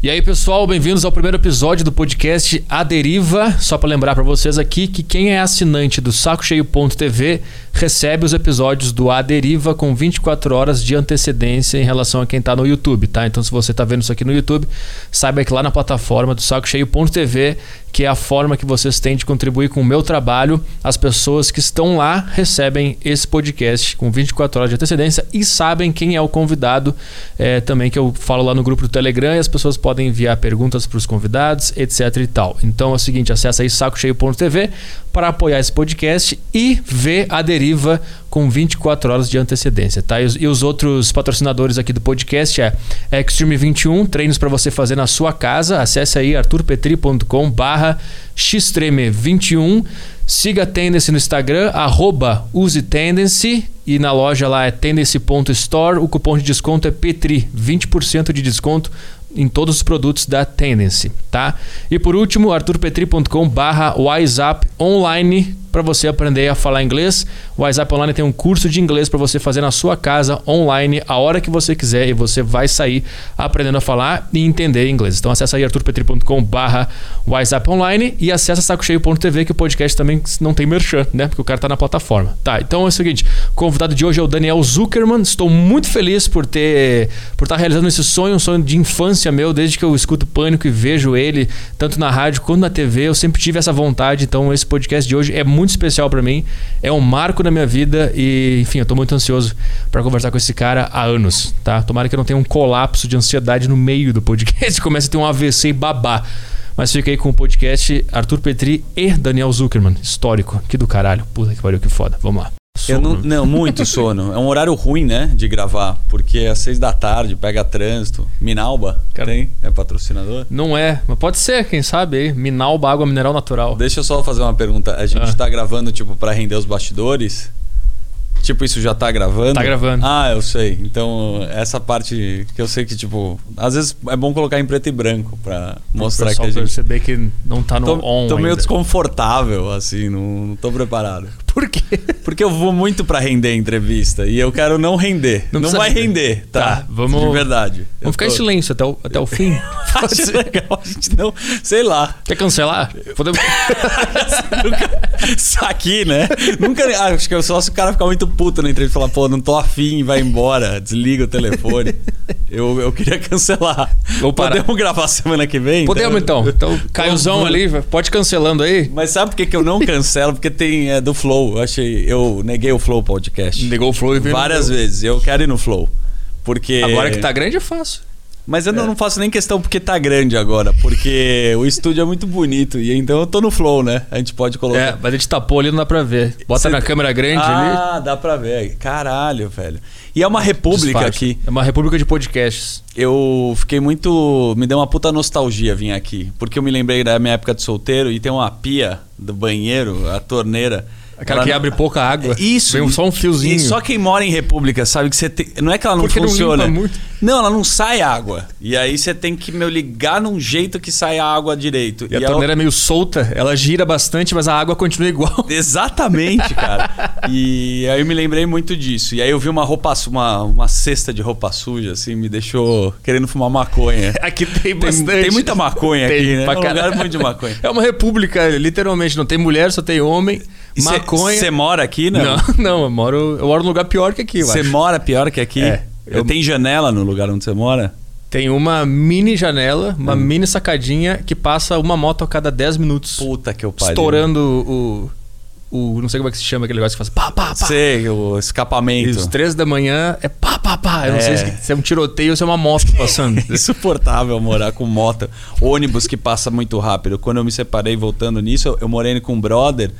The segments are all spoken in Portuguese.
E aí, pessoal, bem-vindos ao primeiro episódio do podcast A Deriva. Só para lembrar para vocês aqui que quem é assinante do sacocheio.tv recebe os episódios do A Deriva com 24 horas de antecedência em relação a quem está no YouTube, tá? Então, se você está vendo isso aqui no YouTube, saiba que lá na plataforma do sacocheio.tv, que é a forma que vocês têm de contribuir com o meu trabalho, as pessoas que estão lá recebem esse podcast com 24 horas de antecedência e sabem quem é o convidado é, também, que eu falo lá no grupo do Telegram e as pessoas podem enviar perguntas para os convidados, etc e tal. Então é o seguinte, acessa aí sacocheio.tv para apoiar esse podcast e ver a deriva com 24 horas de antecedência, tá? E os, os outros patrocinadores aqui do podcast é Extreme 21, treinos para você fazer na sua casa. Acesse aí arturpetri.com barra xtreme21. Siga a Tendency no Instagram, arroba use e na loja lá é tendency.store. O cupom de desconto é PETRI, 20% de desconto em todos os produtos da Tendency, tá? E por último, arturpetri.com/barra WhatsApp online para você aprender a falar inglês. O WhatsApp Online tem um curso de inglês para você fazer na sua casa, online, a hora que você quiser e você vai sair aprendendo a falar e entender inglês. Então acessa aí arturpetri.com barra WhatsApp Online e acessa sacocheio.tv que o podcast também não tem merchan, né? Porque o cara tá na plataforma. Tá, então é o seguinte, o convidado de hoje é o Daniel Zuckerman. Estou muito feliz por ter por estar tá realizando esse sonho, um sonho de infância meu, desde que eu escuto Pânico e vejo ele, tanto na rádio quanto na TV, eu sempre tive essa vontade, então esse podcast de hoje é muito muito especial para mim. É um marco na minha vida e, enfim, eu tô muito ansioso para conversar com esse cara há anos, tá? Tomara que eu não tenha um colapso de ansiedade no meio do podcast, comece a ter um AVC e babá. Mas fica aí com o podcast Arthur Petri e Daniel Zuckerman, histórico. Que do caralho. Puta que pariu, que foda. Vamos lá. Eu não, não, muito sono. É um horário ruim, né, de gravar, porque é às seis da tarde, pega trânsito. Minalba, Cara, tem? É patrocinador? Não é, mas pode ser, quem sabe aí. Minalba, água mineral natural. Deixa eu só fazer uma pergunta. A gente ah. tá gravando, tipo, para render os bastidores. Tipo, isso já tá gravando? Tá gravando. Ah, eu sei. Então, essa parte que eu sei que, tipo, às vezes é bom colocar em preto e branco pra mostrar que a gente. perceber que não tá no tô, on. Tô meio ainda. desconfortável, assim, não, não tô preparado. Por quê? Porque eu vou muito para render a entrevista e eu quero não render. Não, não vai render, tá? tá? Vamos. De verdade. Vamos ficar tô... em silêncio até o, até o fim. Acho legal. A gente não. Sei lá. Quer cancelar? Podemos. Isso aqui, né? Nunca. Acho que é só se o cara ficar muito puto na entrevista e falar, pô, não tô afim, vai embora, desliga o telefone. Eu, eu queria cancelar. Vou Podemos gravar semana que vem? Podemos então. Então, então Caiozão ali, pode cancelando aí. Mas sabe por que, que eu não cancelo? Porque tem é, do Flow. Eu achei. Eu neguei o Flow podcast. Negou o Flow e veio Várias vezes. Eu quero ir no Flow. Porque. Agora que tá grande é fácil. Mas eu é. não faço nem questão porque tá grande agora, porque o estúdio é muito bonito. E então eu tô no flow, né? A gente pode colocar. É, mas a gente tapou ali, não dá pra ver. Bota Cê... na câmera grande ah, ali. Ah, dá pra ver. Caralho, velho. E é uma república aqui. É uma república de podcasts. Eu fiquei muito. Me deu uma puta nostalgia vir aqui. Porque eu me lembrei da minha época de solteiro e tem uma pia do banheiro, a torneira. Aquela ela que não... abre pouca água. Isso. Vem só um fiozinho. E só quem mora em república sabe que você tem... Não é que ela não Porque funciona. Não, muito. não, ela não sai água. E aí você tem que meu, ligar num jeito que sai a água direito. E, e a torneira é meio solta, ela gira bastante, mas a água continua igual. Exatamente, cara. e aí eu me lembrei muito disso. E aí eu vi uma roupa, uma, uma cesta de roupa suja, assim, me deixou querendo fumar maconha. aqui tem bastante. Tem, tem muita maconha tem, aqui, né? Pra é um lugar muito de maconha. É uma república, literalmente. Não tem mulher, só tem homem. Maconha. Você mora aqui, não? Não, não, eu moro, eu moro num lugar pior que aqui. Você mora pior que aqui? É. Eu... Tem janela no lugar onde você mora? Tem uma mini janela, uma hum. mini sacadinha que passa uma moto a cada 10 minutos. Puta que eu pariu. Estourando o, o. Não sei como é que se chama aquele negócio que faz pá, pá, pá. Sei, o escapamento. E às 3 da manhã é pá, pá, pá. Eu é. não sei se, se, é um tiroteio ou se é uma moto passando. é insuportável morar com moto. Ônibus que passa muito rápido. Quando eu me separei voltando nisso, eu, eu morei com um brother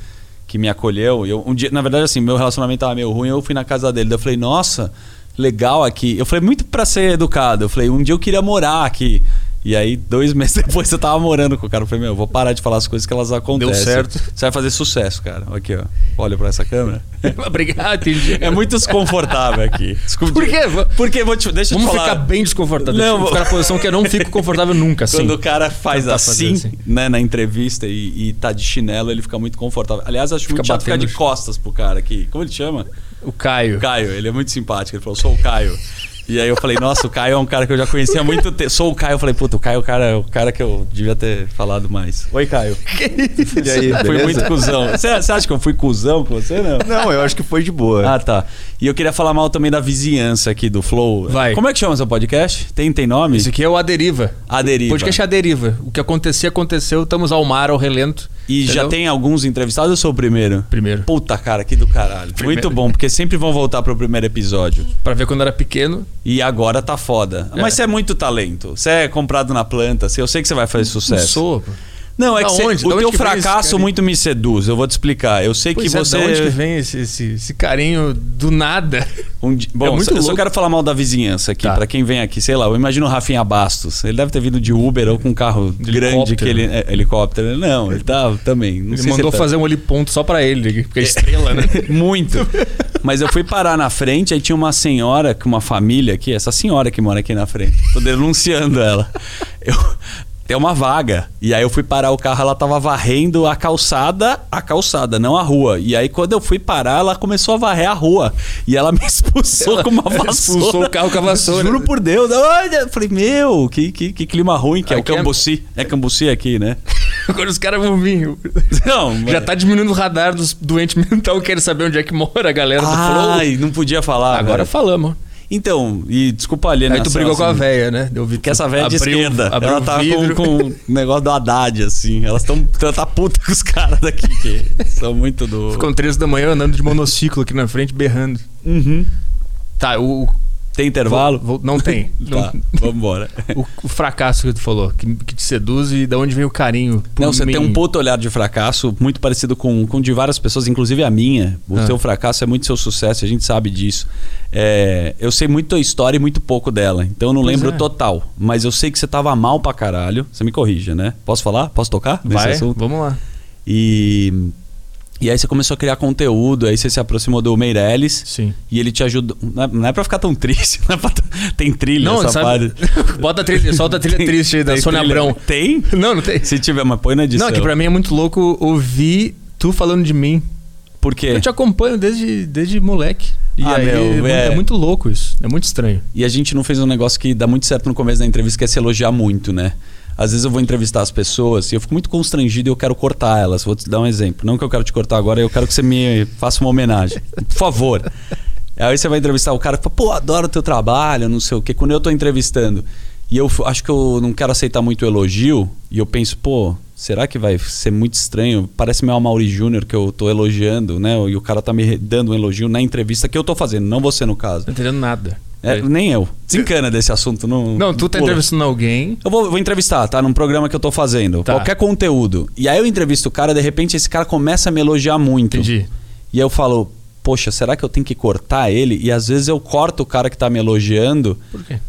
que me acolheu. Eu, um dia, na verdade, assim, meu relacionamento tava meio ruim, eu fui na casa dele. eu falei, nossa, legal aqui. Eu falei, muito para ser educado. Eu falei, um dia eu queria morar aqui. E aí, dois meses depois, eu tava morando com o cara. Eu falei, meu, vou parar de falar as coisas que elas acontecem. Deu certo. Você vai fazer sucesso, cara. Aqui, ó. Olha pra essa câmera. Obrigado, entendi. É muito desconfortável aqui. Desculpa. Por quê? Porque, vou te, deixa Vamos eu te falar. ficar bem desconfortável. Não, vou ficar na posição que eu não fico confortável nunca, assim. Quando o cara faz assim, assim, né, na entrevista e, e tá de chinelo, ele fica muito confortável. Aliás, acho fica muito chato ficar de costas pro cara aqui. Como ele chama? O Caio. O Caio, ele é muito simpático. Ele falou, sou o Caio. E aí eu falei, nossa, o Caio é um cara que eu já conhecia há muito tempo. Sou o Caio, eu falei, puta, o Caio é o cara, o cara que eu devia ter falado mais. Oi, Caio. E aí, Fui muito cuzão. Você, acha que eu fui cuzão com você, não? Não, eu acho que foi de boa. Ah, tá. E eu queria falar mal também da vizinhança aqui do Flow. Vai. Como é que chama seu podcast? Tem, tem nome? Esse aqui é o A Deriva. A Deriva. Podcast é A Deriva. O que acontecer, aconteceu. Estamos ao mar, ao relento. E já Entendeu? tem alguns entrevistados ou eu sou o primeiro? Primeiro. Puta, cara, que do caralho. Primeiro. Muito bom, porque sempre vão voltar pro primeiro episódio. Pra ver quando era pequeno. E agora tá foda. É. Mas você é muito talento. Você é comprado na planta. assim, Eu sei que você vai fazer sucesso. Não sou. Não, é Da que onde? o teu fracasso muito me seduz. Eu vou te explicar. Eu sei Pois que é, você. Da onde que vem esse, esse, esse carinho do nada? Um di- Bom, É muito eu só quero falar mal da vizinhança aqui, Tá. pra quem vem aqui, sei lá, eu imagino o Rafinha Bastos. Ele deve ter vindo de Uber ou com um carro De grande helicóptero. que ele. É, helicóptero. Não, ele tá também. Não ele mandou tá- fazer um oliponto só pra ele, porque é estrela, né? Muito. Mas eu fui parar na frente, aí tinha uma senhora, com uma família aqui, essa senhora que mora aqui na frente. Tô denunciando ela. Eu. Tem uma vaga. E aí eu fui parar o carro, ela tava varrendo a calçada, a calçada, não a rua. E aí quando eu fui parar, ela começou a varrer a rua. E ela me expulsou Ela com uma vassoura. expulsou o carro com a vassoura. Juro por Deus. Olha, eu falei, meu, que, que, que clima ruim que é o Aqui é- Cambuci. É Cambuci aqui, né? Agora os caras vão vir. Não, Já tá diminuindo o radar dos doentes mental, querem saber onde é que mora a galera do Flow. Ai, não podia falar. Agora velho. falamos. Então, e desculpa ali, Aí tu brigou com a velha, né? Eu vi Que essa velha é de esquerda. ela tá com, com o negócio do Haddad, assim. Elas estão. Tá puta com os caras daqui, que são muito do. Ficam três da manhã andando de monociclo aqui na frente, berrando. Uhum. Tá, o. Tem intervalo? vou- vou- não tem. Tá, Não- vambora. o, o fracasso que tu falou, que, que te seduz e de onde vem o carinho. Não, você mim. tem um puto olhar de fracasso muito parecido com, com de várias pessoas, inclusive a minha. O Ah. seu fracasso é muito seu sucesso, a gente sabe disso. É, eu sei muito a história e muito pouco dela, então eu não Pois lembro é. total. Mas eu sei que você tava mal pra caralho. Você me corrija, né? Posso falar? Posso tocar Vai, vamos lá. E, e aí você começou a criar conteúdo, aí você se aproximou do Meirelles Sim. e ele te ajudou. Não é, não é pra ficar tão triste, não é pra- tem trilha Não, essa sabe? parte. Bota a trilha, solta a trilha Tem- triste aí da Sônia Abrão. Tem? Não, não tem. Se tiver, mas põe na edição. Não, é que pra mim é muito louco ouvir tu falando de mim. Por quê? Eu te acompanho desde, desde moleque. E Ah, aí meu, é, muito- é. é muito louco isso. É muito estranho. E a gente não fez um negócio que dá muito certo no começo da entrevista, que é se elogiar muito, né? Às vezes eu vou entrevistar as pessoas e eu fico muito constrangido e eu quero cortar elas. Vou te dar um exemplo. Não que eu quero te cortar agora, eu quero que você me faça uma homenagem. Por favor. Aí você vai entrevistar o cara e fala, pô, adoro o teu trabalho, não sei o quê. Quando eu tô entrevistando e eu acho que eu não quero aceitar muito elogio, e eu penso, pô, será que vai ser muito estranho? Parece meu Amaury Júnior que eu tô elogiando, né? E o cara tá me dando um elogio na entrevista que eu tô fazendo, não você no caso. Não entendendo nada. É, nem eu. Desencana desse assunto. Não, Não, tu tá pula. entrevistando alguém. Eu vou, vou entrevistar, tá? Num programa que eu tô fazendo. Tá. Qualquer conteúdo. E aí eu entrevisto o cara, de repente esse cara começa a me elogiar muito. Entendi. E aí eu falo, poxa, será que eu tenho que cortar ele? E às vezes eu corto o cara que tá me elogiando, Por quê?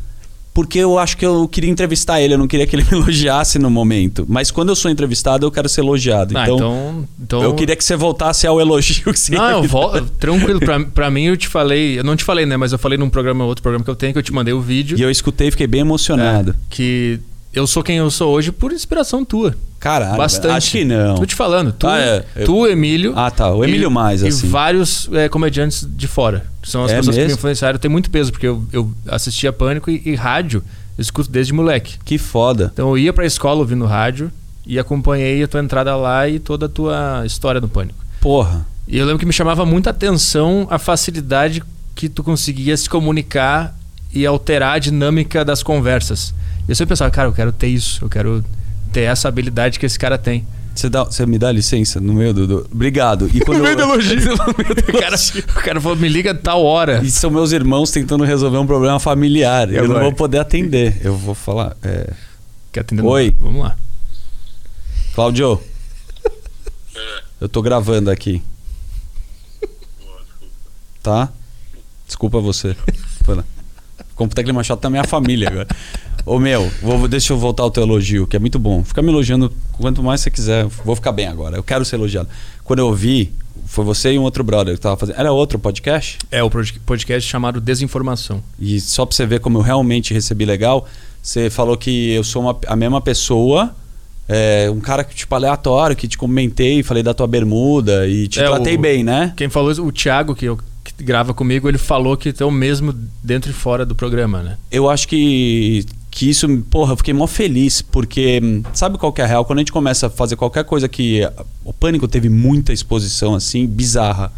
Porque eu acho que eu queria entrevistar ele, eu não queria que ele me elogiasse no momento. Mas quando eu sou entrevistado, eu quero ser elogiado. Ah, então, então, então. eu queria que você voltasse ao elogio que você Não, eu me vol... dar. tranquilo. Pra, pra mim, eu te falei. Eu não te falei, né? Mas eu falei num programa, outro programa que eu tenho, que eu te mandei o vídeo. E eu escutei e fiquei bem emocionado. É, que eu sou quem eu sou hoje por inspiração tua. Caralho, Bastante. acho que não. Tô te falando. Tu, Ah, é. Tu Emílio. Ah, tá. O Emílio e, mais, e assim. vários é, comediantes de fora. São as É pessoas que me mesmo? influenciaram. Tem muito peso, porque eu, eu assistia Pânico e, e rádio. Eu escuto desde moleque. Que foda. Então eu ia pra escola ouvindo rádio e acompanhei a tua entrada lá e toda a tua história no Pânico. Porra. E eu lembro que me chamava muita atenção a facilidade que tu conseguia se comunicar e alterar a dinâmica das conversas. E eu sempre pensava, cara, eu quero ter isso, eu quero ter essa habilidade que esse cara tem. Você, dá, você me dá licença no meio do. do- Obrigado. E quando eu- elogio. o, cara, o cara falou, me liga tal hora. E são meus irmãos tentando resolver um problema familiar. E eu não agora? vou poder atender. Eu vou falar. É... Quer atender? Oi. Vamos lá. Cláudio. Eu tô gravando aqui. Tá? Desculpa você. Como puta clima chato tá minha família agora. Ô meu, vou, deixa eu voltar ao teu elogio, que é muito bom. Fica me elogiando quanto mais você quiser. Vou ficar bem agora. Eu quero ser elogiado. Quando eu ouvi, foi você e um outro brother que tava fazendo. Era outro podcast? É o pod- podcast chamado Desinformação. E só pra você ver como eu realmente recebi legal, você falou que eu sou uma- a mesma pessoa, é, um cara que, tipo aleatório, que te comentei, falei da tua bermuda e te É, tratei o- bem, né? Quem falou isso, o Thiago, que, eu, que grava comigo, ele falou que é o mesmo dentro e fora do programa, né? Eu acho que, que isso, porra, eu fiquei mó feliz, porque hum, sabe qual que é a real? Quando a gente começa a fazer qualquer coisa que. O pânico teve muita exposição, assim, bizarra.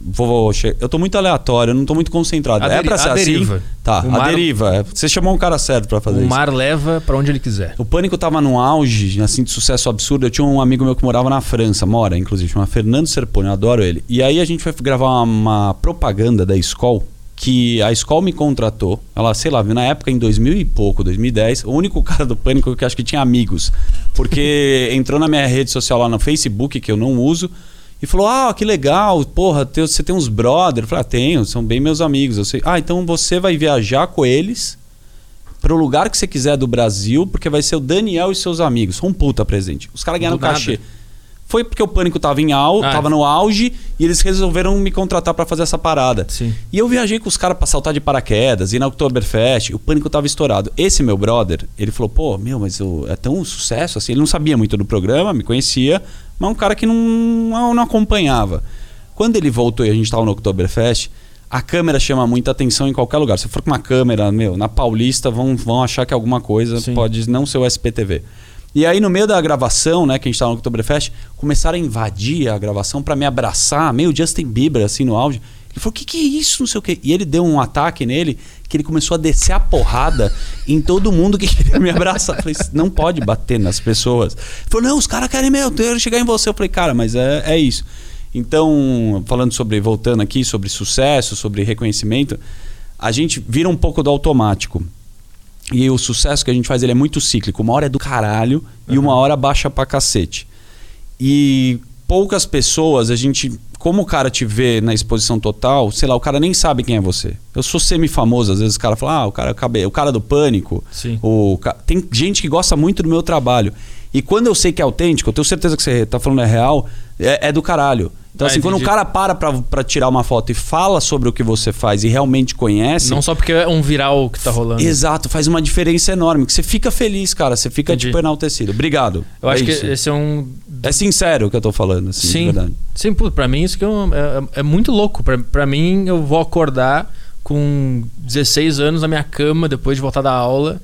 Vou, vou eu tô muito aleatório, eu não tô muito concentrado. A é pra ser a deriva. assim? Tá, O a mar- deriva. Você chamou um cara certo pra fazer o isso. mar leva pra onde ele quiser. O Pânico tava num auge, assim, de sucesso absurdo. Eu tinha um amigo meu que morava na França, mora, inclusive, chama Fernando Serpone, eu adoro ele. E aí a gente foi gravar uma, uma propaganda da Skol, que a Skol me contratou. Ela, sei lá, na época, em 2000 e pouco, 2010, o único cara do Pânico que eu acho que tinha amigos. Porque entrou na minha rede social lá no Facebook, que eu não uso, e falou: Ah, que legal, porra, teu- você tem uns brother? Eu falei: Ah, tenho, são bem meus amigos. Eu sei. Ah, então você vai viajar com eles para o lugar que você quiser do Brasil, porque vai ser o Daniel e seus amigos. Um puta presente. Os caras ganharam Do nada. Foi porque o pânico tava em au, Ah. tava no auge e eles resolveram me contratar para fazer essa parada. Sim. E eu viajei com os caras pra saltar de paraquedas, ir na Oktoberfest, o pânico tava estourado. Esse meu brother, ele falou, pô, meu, mas eu- é tão um sucesso assim. Ele não sabia muito do programa, me conhecia, mas um cara que não, não, não acompanhava. Quando ele voltou e a gente tava no Oktoberfest, a câmera chama muita atenção em qualquer lugar. Se for com uma câmera, meu, na Paulista, vão, vão achar que é alguma coisa Sim. pode não ser o SPTV. E aí, no meio da gravação, né, que a gente tava no Oktoberfest, começaram a invadir a gravação pra me abraçar, meio Justin Bieber, assim, no áudio. Ele falou, o que, que é isso? Não sei o quê. E ele deu um ataque nele que ele começou a descer a porrada em todo mundo que queria me abraçar. Eu falei, não pode bater nas pessoas. Ele falou, não, os caras querem meu, eu chegar em você. Eu falei, cara, mas é, é isso. Então, falando sobre, voltando aqui, sobre sucesso, sobre reconhecimento, a gente vira um pouco do automático. E o sucesso que a gente faz, ele é muito cíclico. Uma hora é do caralho e uma hora baixa pra cacete. E poucas pessoas, a gente, como o cara te vê na exposição total, sei lá, o cara nem sabe quem é você. Eu sou semi-famoso, às vezes o cara fala, ah, o cara, o cara do pânico. Sim. O, tem gente que gosta muito do meu trabalho. E quando eu sei que é autêntico, eu tenho certeza que você tá falando é real, é, é do caralho. Então, Ah, assim, quando um entendi. cara para pra, pra tirar uma foto e fala sobre o que você faz e realmente conhece. Não só porque é um viral que tá rolando. Exato, faz uma diferença enorme. Que você fica feliz, cara. Você fica, Entendi. tipo, enaltecido. Obrigado. Eu acho É que isso. esse é um. É sincero o que eu tô falando, assim, Sim. verdade. Sim, pô, pra mim isso que é, é- é muito louco. Pra, pra mim, eu vou acordar com 16 anos na minha cama depois de voltar da aula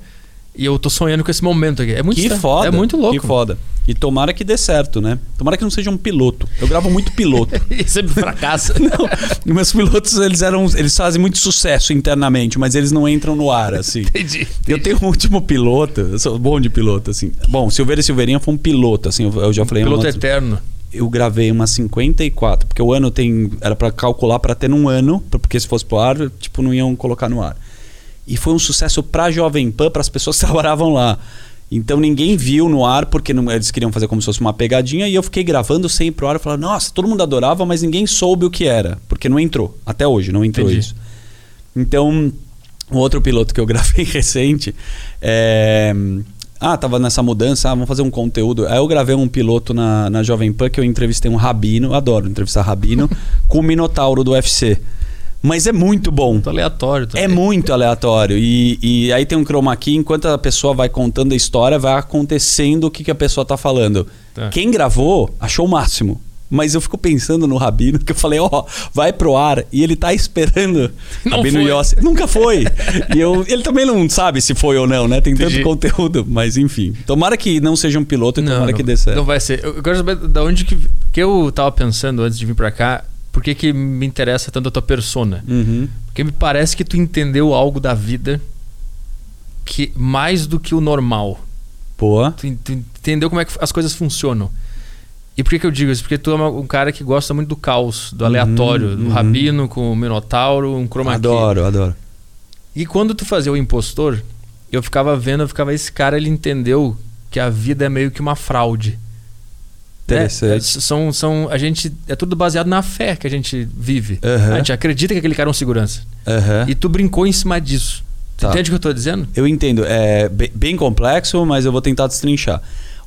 e eu tô sonhando com esse momento aqui. É muito Que foda. É muito louco. Que foda. E tomara que dê certo, né? Tomara que não seja um piloto. Eu gravo muito piloto. e sempre fracassa. não, meus pilotos, eles eram. Eles fazem muito sucesso internamente, mas eles não entram no ar, assim. Entendi. Eu tenho um último piloto, eu sou bom de piloto, assim. Bom, Silveira e Silveirinha foi um piloto, assim, eu, eu já falei. Piloto uma- eterno. eu gravei umas 54, porque o ano tem. Era pra calcular pra ter num ano, porque se fosse pro ar, tipo, não iam colocar no ar. E foi um sucesso pra Jovem Pan, para as pessoas que trabalhavam lá. Então ninguém viu no ar, porque não- eles queriam fazer como se fosse uma pegadinha, e eu fiquei gravando sem ir pro ar. Eu falava, nossa, todo mundo adorava, mas ninguém soube o que era, porque não entrou. Até hoje, não entrou Entendi. isso. Então, um outro piloto que eu gravei recente é. Ah, tava nessa mudança, ah, vamos fazer um conteúdo. Aí eu gravei um piloto na, na Jovem Pan que eu entrevistei um rabino, adoro entrevistar rabino, com o Minotauro do UFC. Mas é muito bom. Muito aleatório. É também. muito aleatório. E, e aí tem um chroma key, enquanto a pessoa vai contando a história, vai acontecendo o que, que a pessoa tá falando. Tá. Quem gravou achou o máximo. Mas eu fico pensando no Rabino, que eu falei, ó, vai pro ar. E ele tá esperando. Não Rabino foi. Yossi. Nunca foi. e eu, ele também não sabe se foi ou não, né? Tem Entendi. tanto conteúdo. Mas enfim. Tomara que não seja um piloto e tomara que dê certo. Não vai ser. Eu quero saber da onde que. que eu tava pensando antes de vir pra cá. Por que, que me interessa tanto a tua persona? Uhum. Porque me parece que tu entendeu algo da vida que mais do que o normal. Boa. Tu, tu entendeu como é que as coisas funcionam. E por que, que eu digo isso? Porque tu é um cara que gosta muito do caos, do aleatório, do uhum. rabino com o minotauro, um chroma key. Adoro, adoro. E quando tu fazia o impostor, eu ficava vendo, eu ficava, esse cara ele entendeu que a vida é meio que uma fraude. Interessante. É, são, são, a gente, é tudo baseado na fé que a gente vive. Aham. A gente acredita que aquele cara é um segurança. Aham. E tu brincou em cima disso. Tá. entende o que eu tô dizendo? Eu entendo. É be- bem complexo, mas eu vou tentar destrinchar.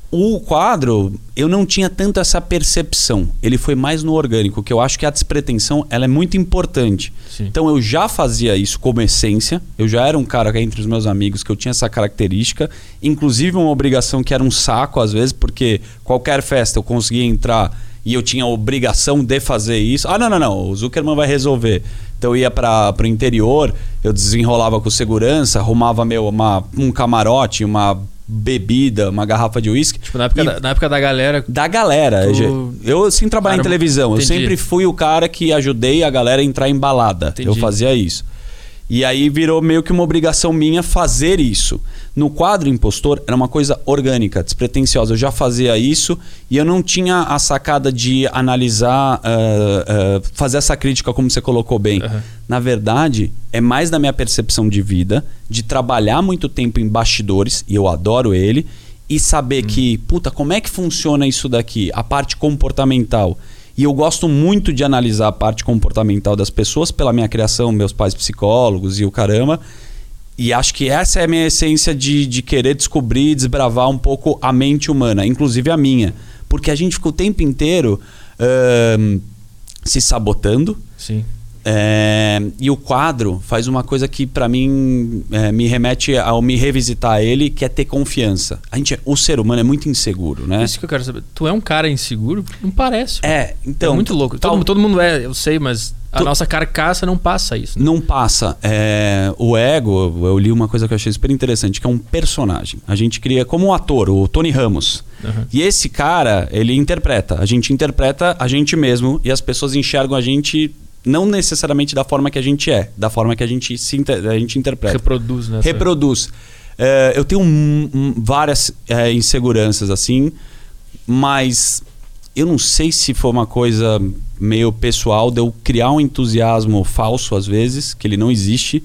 O quadro, eu não tinha tanto essa percepção. Ele foi mais no orgânico, que eu acho que a despretensão ela é muito importante. Sim. Então eu já fazia isso como essência. Eu já era um cara entre os meus amigos que eu tinha essa característica. Inclusive uma obrigação que era um saco às vezes, porque qualquer festa eu conseguia entrar e eu tinha a obrigação de fazer isso. Ah, não, não, não. O Zuckerman vai resolver. Então eu ia para o interior, eu desenrolava com segurança, arrumava meu, uma, um camarote, uma bebida, uma garrafa de uísque. Tipo, na época, E- da, na época da galera. da galera. Tu- Eu sim trabalhei em televisão. Eu entendi. sempre fui o cara que ajudei a galera a entrar em balada. Entendi. Eu fazia isso. E aí virou meio que uma obrigação minha fazer isso. No quadro Impostor era uma coisa orgânica, despretensiosa. Eu já fazia isso e eu não tinha a sacada de analisar, ah, ah, fazer essa crítica como você colocou bem. Aham. Na verdade, é mais da minha percepção de vida, de trabalhar muito tempo em bastidores, e eu adoro ele, e saber que, puta, como é que funciona isso daqui? A parte comportamental. E eu gosto muito de analisar a parte comportamental das pessoas pela minha criação, meus pais psicólogos e o caramba. E acho que essa é a minha essência de, de querer descobrir desbravar um pouco a mente humana, inclusive a minha. Porque a gente fica o tempo inteiro ahn, se sabotando, Sim. É, e o quadro faz uma coisa que pra mim é, me remete ao me revisitar ele, que é ter confiança. A gente, é- o ser humano é muito inseguro, né? Isso que eu quero saber. Tu é um cara inseguro? Não parece. É, então. é muito louco. tal- Todo, todo mundo é, eu sei, mas a nossa carcaça não passa isso. né? Não passa. É, o ego, eu li uma coisa que eu achei super interessante, que é um personagem. A gente cria como um ator, o Tony Ramos. Aham. E esse cara, ele interpreta. A gente interpreta a gente mesmo e as pessoas enxergam a gente não necessariamente da forma que a gente é, da forma que a gente se inter- a gente interpreta. Reproduz, né? reproduz. É, eu tenho um- um- várias é, inseguranças assim, mas eu não sei se foi uma coisa meio pessoal de eu criar um entusiasmo falso às vezes, que ele não existe,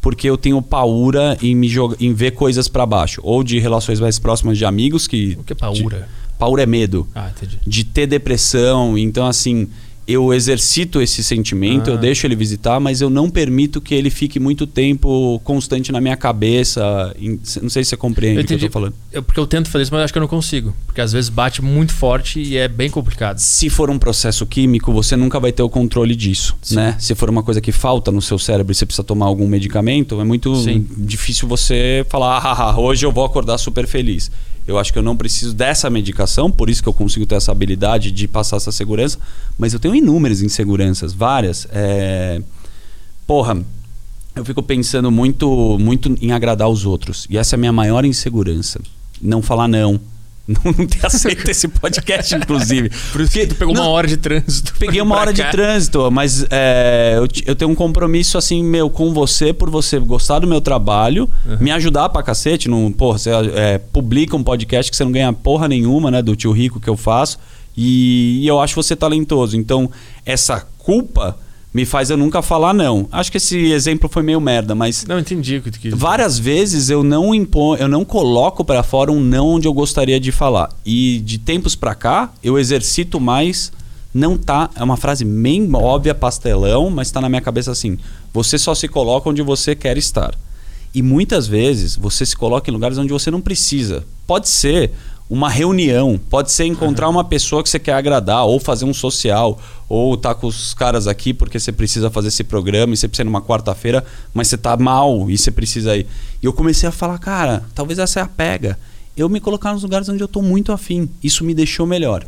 porque eu tenho paura em me jogar, em ver coisas pra baixo, ou de relações mais próximas de amigos que O que é paura? de- paura é medo Ah, entendi. de ter depressão. Então, assim, eu exercito esse sentimento, Ah. eu deixo ele visitar, mas eu não permito que ele fique muito tempo constante na minha cabeça. Em- Não sei se você compreende o que eu tô falando. Eu- porque eu tento fazer isso, mas acho que eu não consigo. Porque às vezes bate muito forte e é bem complicado. Se for um processo químico, você nunca vai ter o controle disso, Sim. né? Se for uma coisa que falta no seu cérebro e você precisa tomar algum medicamento, é muito Sim. difícil você falar, ah, hoje eu vou acordar super feliz. Eu acho que eu não preciso dessa medicação, por isso que eu consigo ter essa habilidade de passar essa segurança, mas eu tenho inúmeras inseguranças, várias. É... Porra, eu fico pensando muito, muito em agradar os outros. E essa é a minha maior insegurança. Não falar não. Não ter aceito esse podcast, inclusive. Por isso que tu pegou Não, uma hora de trânsito. Peguei uma hora de cá. trânsito, mas é, eu, eu tenho um compromisso assim, meu, com você, por você gostar do meu trabalho, me ajudar pra cacete. Não, porra, você é, publica um podcast que você não ganha porra nenhuma, né? Do tio rico que eu faço. E, e eu acho você talentoso. Então, essa culpa me faz eu nunca falar não. Acho que esse exemplo foi meio merda, mas Não, entendi o que tu quis. Várias vezes eu não imponho, eu não coloco pra fora um não onde eu gostaria de falar. E de tempos pra cá, eu exercito mais não tá, é uma frase bem óbvia, pastelão, mas tá na minha cabeça assim: você só se coloca onde você quer estar. E muitas vezes você se coloca em lugares onde você não precisa. Pode ser uma reunião, pode ser encontrar uma pessoa que você quer agradar, ou fazer um social, ou tá com os caras aqui porque você precisa fazer esse programa e você precisa ir numa quarta-feira, mas você tá mal e você precisa ir. E eu comecei a falar, cara, talvez essa é a pega. Eu me colocar nos lugares onde eu tô muito afim. Isso me deixou melhor.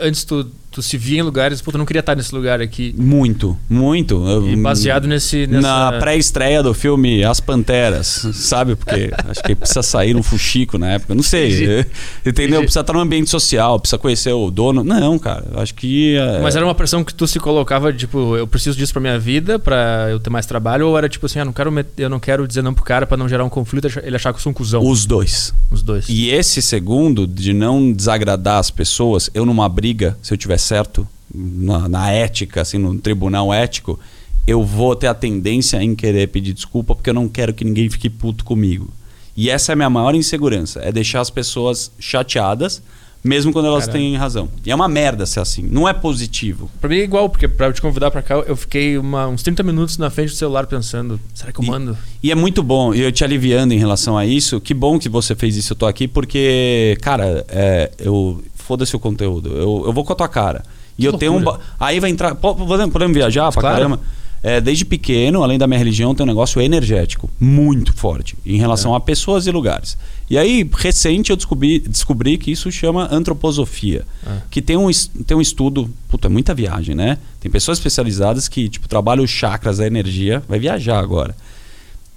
Antes tu, tu se via em lugares, puta, eu não queria estar nesse lugar aqui. Muito, muito. E baseado nesse. Nessa... Na pré-estreia do filme As Panteras, sabe? Porque acho que precisa sair um fuxico na época. Não sei. Entendi. Entendeu? Entendi. Precisa estar no ambiente social, precisa conhecer o dono. Não, cara. Acho que. é, Mas era uma pressão que tu se colocava, tipo, eu preciso disso pra minha vida, pra eu ter mais trabalho, ou era tipo assim, ah, não quero eu não quero dizer não pro cara pra não gerar um conflito, ele achar que eu sou um cuzão. Os dois. Os dois. E esse segundo, de não desagradar as pessoas, eu numa briga, se eu tiver certo, na, na ética, assim, no tribunal ético, eu vou ter a tendência em querer pedir desculpa porque eu não quero que ninguém fique puto comigo. E essa é a minha maior insegurança, é deixar as pessoas chateadas, mesmo quando elas Caralho. têm razão. E é uma merda ser assim, não é positivo. Pra mim é igual, porque pra eu te convidar pra cá, eu fiquei uma- uns 30 minutos na frente do celular pensando, será que eu E- mando? E é muito bom, e eu te aliviando em relação a isso, que bom que você fez isso, eu tô aqui, porque, cara, é, eu. Foda-se o conteúdo, eu, eu vou com a tua cara. E Que eu tenho um. loucura. ba- Aí vai entrar. po- Podemos, podemos viajar pra Claro. caramba? É, desde pequeno, além da minha religião, tem um negócio energético muito forte em relação a pessoas e lugares. E aí, recente, eu descobri, descobri que isso chama antroposofia. Ah. Que tem um, tem um estudo. Puta, é muita viagem, né? Tem pessoas especializadas que, tipo, trabalham os chakras, a energia. Vai viajar agora.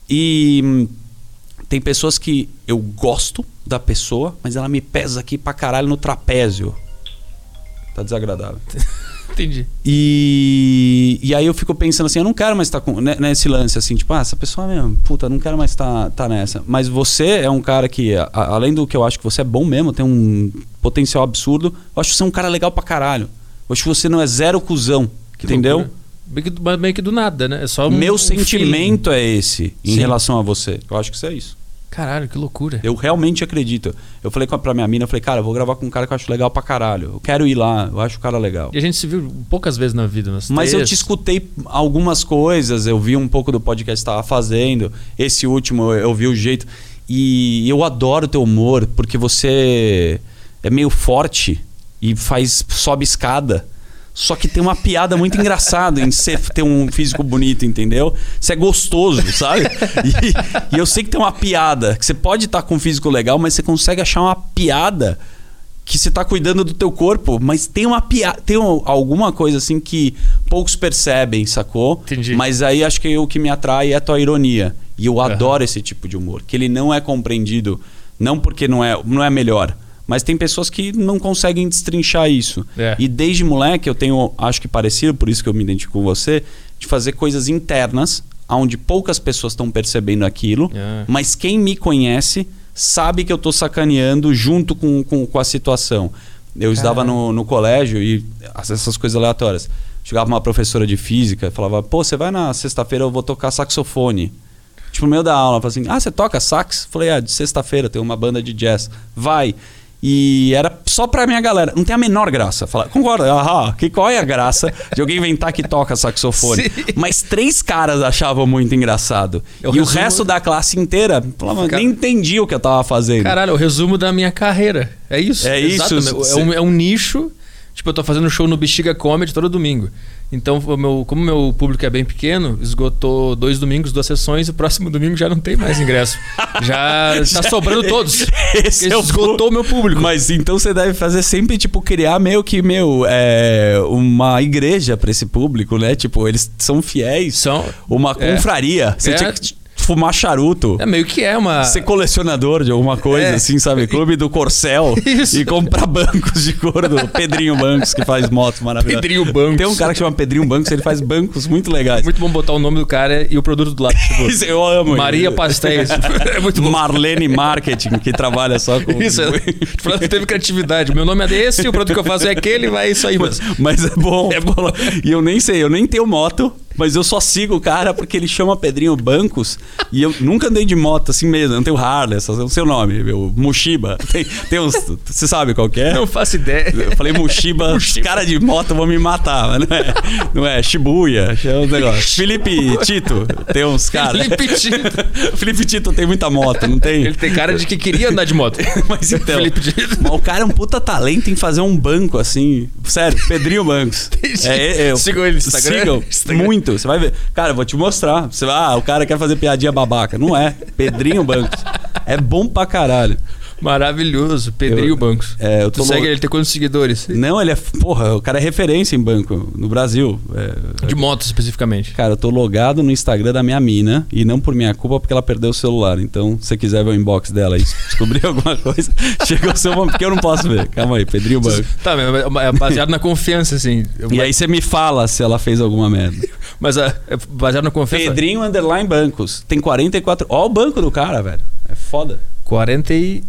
E hum, tem pessoas que eu gosto da pessoa, mas ela me pesa aqui pra caralho no trapézio. Tá desagradável. Entendi. E, e aí eu fico pensando assim, eu não quero mais estar com, né, nesse lance assim, tipo, ah, essa pessoa mesmo, puta, não quero mais estar tá nessa. Mas você é um cara que, a- além do que eu acho que você é bom mesmo, tem um potencial absurdo, eu acho que você é um cara legal pra caralho. Eu acho que você não é zero cuzão, Que entendeu? loucura. Meio que, mas meio que do nada, né? É só um, Meu um feeling. sentimento é esse em Sim. relação a você. Eu acho que isso é isso. Caralho, que loucura. Eu realmente acredito. Eu falei pra minha mina, eu falei, cara, eu vou gravar com um cara que eu acho legal pra caralho. Eu quero ir lá, eu acho o cara legal. E a gente se viu poucas vezes na vida. Nas Mas eu te escutei algumas coisas, eu vi um pouco do podcast que você estava fazendo. Esse último eu, eu vi o jeito. E eu adoro o teu humor, porque você é meio forte e faz sobe escada. Só que tem uma piada muito engraçada em você ter um físico bonito, entendeu? Você é gostoso, sabe? E, e eu sei que tem uma piada, que você pode estar com um físico legal, mas você consegue achar uma piada que você tá cuidando do teu corpo, mas tem uma piada, tem um- alguma coisa assim que poucos percebem, sacou? Entendi. Mas aí acho que o que me atrai é a tua ironia. E eu Aham. adoro esse tipo de humor, que ele não é compreendido, não porque não é, não é melhor, mas tem pessoas que não conseguem destrinchar isso. É. E desde moleque eu tenho, acho que parecido, por isso que eu me identifico com você, de fazer coisas internas, onde poucas pessoas estão percebendo aquilo, É. mas quem me conhece sabe que eu tô sacaneando junto com, com, com a situação. Eu estava no, no colégio e as- essas coisas aleatórias. Chegava uma professora de física e falava: pô, você vai na sexta-feira, eu vou tocar saxofone. Tipo, no meio da aula, falava assim: ah, você toca sax? Falei: ah, de sexta-feira tem uma banda de jazz. Vai. E era só pra minha galera. Não tem a menor graça. Fala, concorda? Aham, que qual é a graça de alguém inventar que toca saxofone? Sim. Mas três caras achavam muito engraçado. Eu e o resumo- resto da classe inteira falava, Ca- nem entendia o que eu tava fazendo. Caralho, é o resumo da minha carreira. É isso. É isso, É um, é um nicho. Tipo, eu tô fazendo show no Bexiga Comedy todo domingo. Então, o meu, como meu público é bem pequeno, esgotou dois domingos, duas sessões, e o próximo domingo já não tem mais ingresso. já tá sobrando todos. Esse é esgotou o meu público. Mas então você deve fazer sempre, tipo, criar meio que, meu, é, uma igreja pra esse público, né? Tipo, eles são fiéis. São. Uma É. confraria. Você É. tinha que fumar charuto. É meio que é uma. Ser colecionador de alguma coisa, É. assim, sabe? Clube do Corcel. Isso. E comprar bancos de couro do Pedrinho Bancos, que faz motos maravilhosas. Pedrinho Bancos. Tem um cara que chama Pedrinho Bancos, ele faz bancos muito legais. Muito bom botar o nome do cara e o produto do lado. Tipo, Isso eu amo. Maria Pastéis. é muito bom. Marlene Marketing, que trabalha só com. Isso. Tipo, teve criatividade. Meu nome é desse, o produto que eu faço é aquele, vai isso aí, mas. Mas é bom. É bom. E eu nem sei, eu nem tenho moto, mas eu só sigo o cara porque ele chama Pedrinho Bancos. E eu nunca andei de moto assim mesmo. Eu não tenho Harley, só o seu nome, meu. Mushiba. Tem, tem uns. Você sabe qual é? Não faço ideia. Eu falei Mushiba, os cara de moto vão me matar, mas não é, não é Shibuya, é um negócio. Felipe Tito, tem uns caras. Felipe Tito. Felipe Tito tem muita moto, não tem? Ele tem cara de que queria andar de moto. Mas então, Felipe Tito. o cara é um puta talento em fazer um banco assim. Sério, Pedrinho Bancos. É, é, Sigam ele no Instagram. Sigam. Instagram. Muito. Você vai ver. Cara, eu vou te mostrar. Você vai, ah, o cara quer fazer piadinha babaca. Não é. Pedrinho Bancos. É bom pra caralho. Maravilhoso. Pedrinho Eu- Bancos. é, eu tu segue louco. ele, tem quantos seguidores? Não, ele é. Porra, o cara é referência em banco no Brasil. É, De moto, especificamente. Cara, eu tô logado no Instagram da minha mina e não por minha culpa porque ela perdeu o celular. Então, se você quiser ver o inbox dela e descobrir alguma coisa, chega o seu momento, porque eu não posso ver. Calma aí, Pedrinho Banco. Tá, mas é baseado na confiança, assim. Eu- E aí você me fala se ela fez alguma merda. Mas é é baseado na confiança. Pedrinho Underline Bancos. Tem 44. Ó o banco do cara, velho. É foda. 40 e...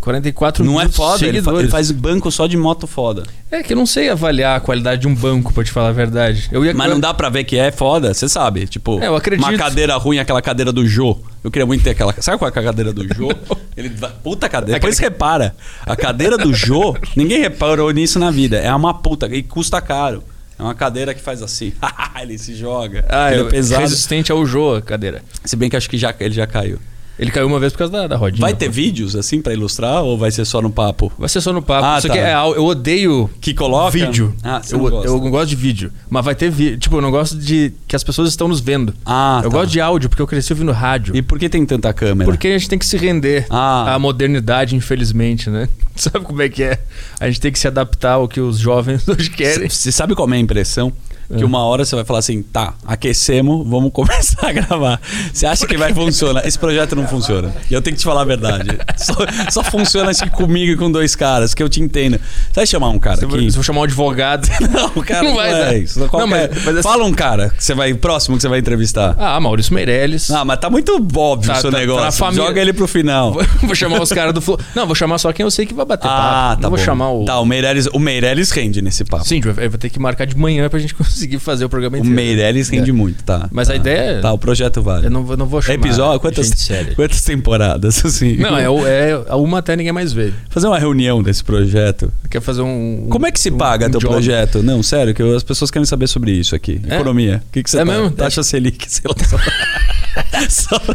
44 Não é foda, ele, fa- ele faz banco só de moto foda. É que eu não sei avaliar a qualidade de um banco, pra te falar a verdade. Eu ia... Mas não dá pra ver que é foda, você sabe. Tipo, É, eu acredito. uma cadeira ruim, aquela cadeira do Jô. Eu queria muito ter aquela. Sabe qual é a cadeira do Jô? Ele Puta cadeira. Depois você repara. A cadeira do Jô, ninguém reparou nisso na vida. É uma puta e custa caro. É uma cadeira que faz assim. ele se joga. Ah, ele é é pesado. resistente ao Jô, a cadeira. Se bem que acho que já, ele já caiu. Ele caiu uma vez por causa da, da rodinha. Vai ter vídeos assim pra ilustrar ou vai ser só no papo? Vai ser só no papo. Ah, Isso tá. aqui é, eu odeio Que coloca? vídeo. Ah, eu, não gosta. eu não gosto de vídeo. Mas vai ter vídeo. Tipo, eu não gosto de que as pessoas estão nos vendo. Ah, eu tá. gosto de áudio, porque eu cresci ouvindo rádio. E por que tem tanta câmera? Porque a gente tem que se render Ah. à modernidade, infelizmente, né? Sabe como é que é? A gente tem que se adaptar ao que os jovens hoje querem. Você sabe qual é a impressão? Que uma hora você vai falar assim, tá, aquecemos, vamos começar a gravar. Você acha que vai funcionar? Esse projeto não funciona. E eu tenho que te falar a verdade. Só, só funciona assim comigo e com dois caras, que eu te entendo. Você vai chamar um cara eu aqui? se eu chamar um advogado. Não, o cara Não não, vai é dar. isso. Não, Qualquer- mas- mas assim- Fala um cara que você vai próximo que você vai entrevistar. Ah, Maurício Meirelles. Ah, mas tá muito óbvio o Tá- seu tá- tá negócio. na família. Joga ele pro final. Vou chamar os caras do. Não, vou chamar só quem eu sei que vai bater Ah, papo. tá Não vou bom. chamar o. Tá, o Meirelles, o Meirelles rende nesse papo. Sim, eu vou ter que marcar de manhã pra gente conseguir fazer o programa O inteiro. Meirelles rende É. muito, tá. Mas tá. a ideia é- Tá, o projeto vale. Eu não, vou- não vou chamar. Episódio, quantas, quantas temporadas, assim? Não, é, o- é uma até ninguém mais vê. Fazer uma reunião desse projeto. Quer fazer um. Como é que se um- paga um teu job. projeto? Não, sério, que as pessoas querem saber sobre isso aqui. É? Economia. O que, que você É tá? mesmo? Taxa Selic, sei lá.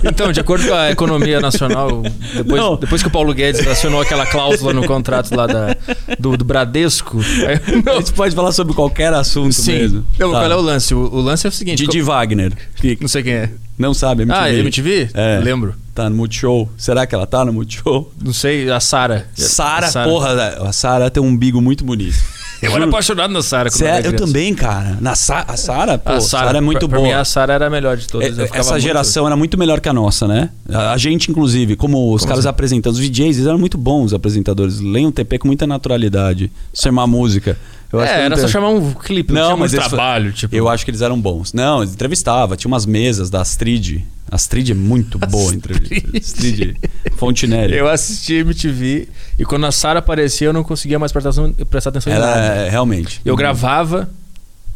Então, de acordo com a economia nacional, depois, Não. depois que o Paulo Guedes acionou aquela cláusula no contrato lá da, do, do Bradesco. aí- A gente pode falar sobre qualquer assunto sim. mesmo. Não, Tá. Qual é o lance? O, o lance é o seguinte. Didi Wagner. Que Não sei quem é. não sabe, MTV. Ah, MTV? É. Lembro. Tá no Multishow. Será que ela tá no Multishow? Não sei, a Sara. Sara. porra, a Sara tem um umbigo muito bonito. Eu era apaixonado na Sara. quando Sério, era eu criança. também, cara. Na Sa a Sara, pô, A Sara é muito pra, boa. Pra mim, a Sara era a melhor de todas. É, ficava Essa muito- geração era muito melhor que a nossa, né? A a gente, inclusive, como os caras assim? apresentando, os DJs, eles eram muito bons apresentadores. Leem o TP com muita naturalidade. Isso é uma música. Eu acho que É, era só chamar um clipe, não, Não, tinha mas trabalho. Tipo, Eu acho que eles eram bons. Não, eles entrevistavam. Tinha umas mesas da Astrid. Astrid é muito boa a entrevista. Astrid Fontinelli. Eu assisti MTV e quando a Sara aparecia eu não conseguia mais prestar atenção, prestar atenção em Ela nada. é, realmente. Eu gravava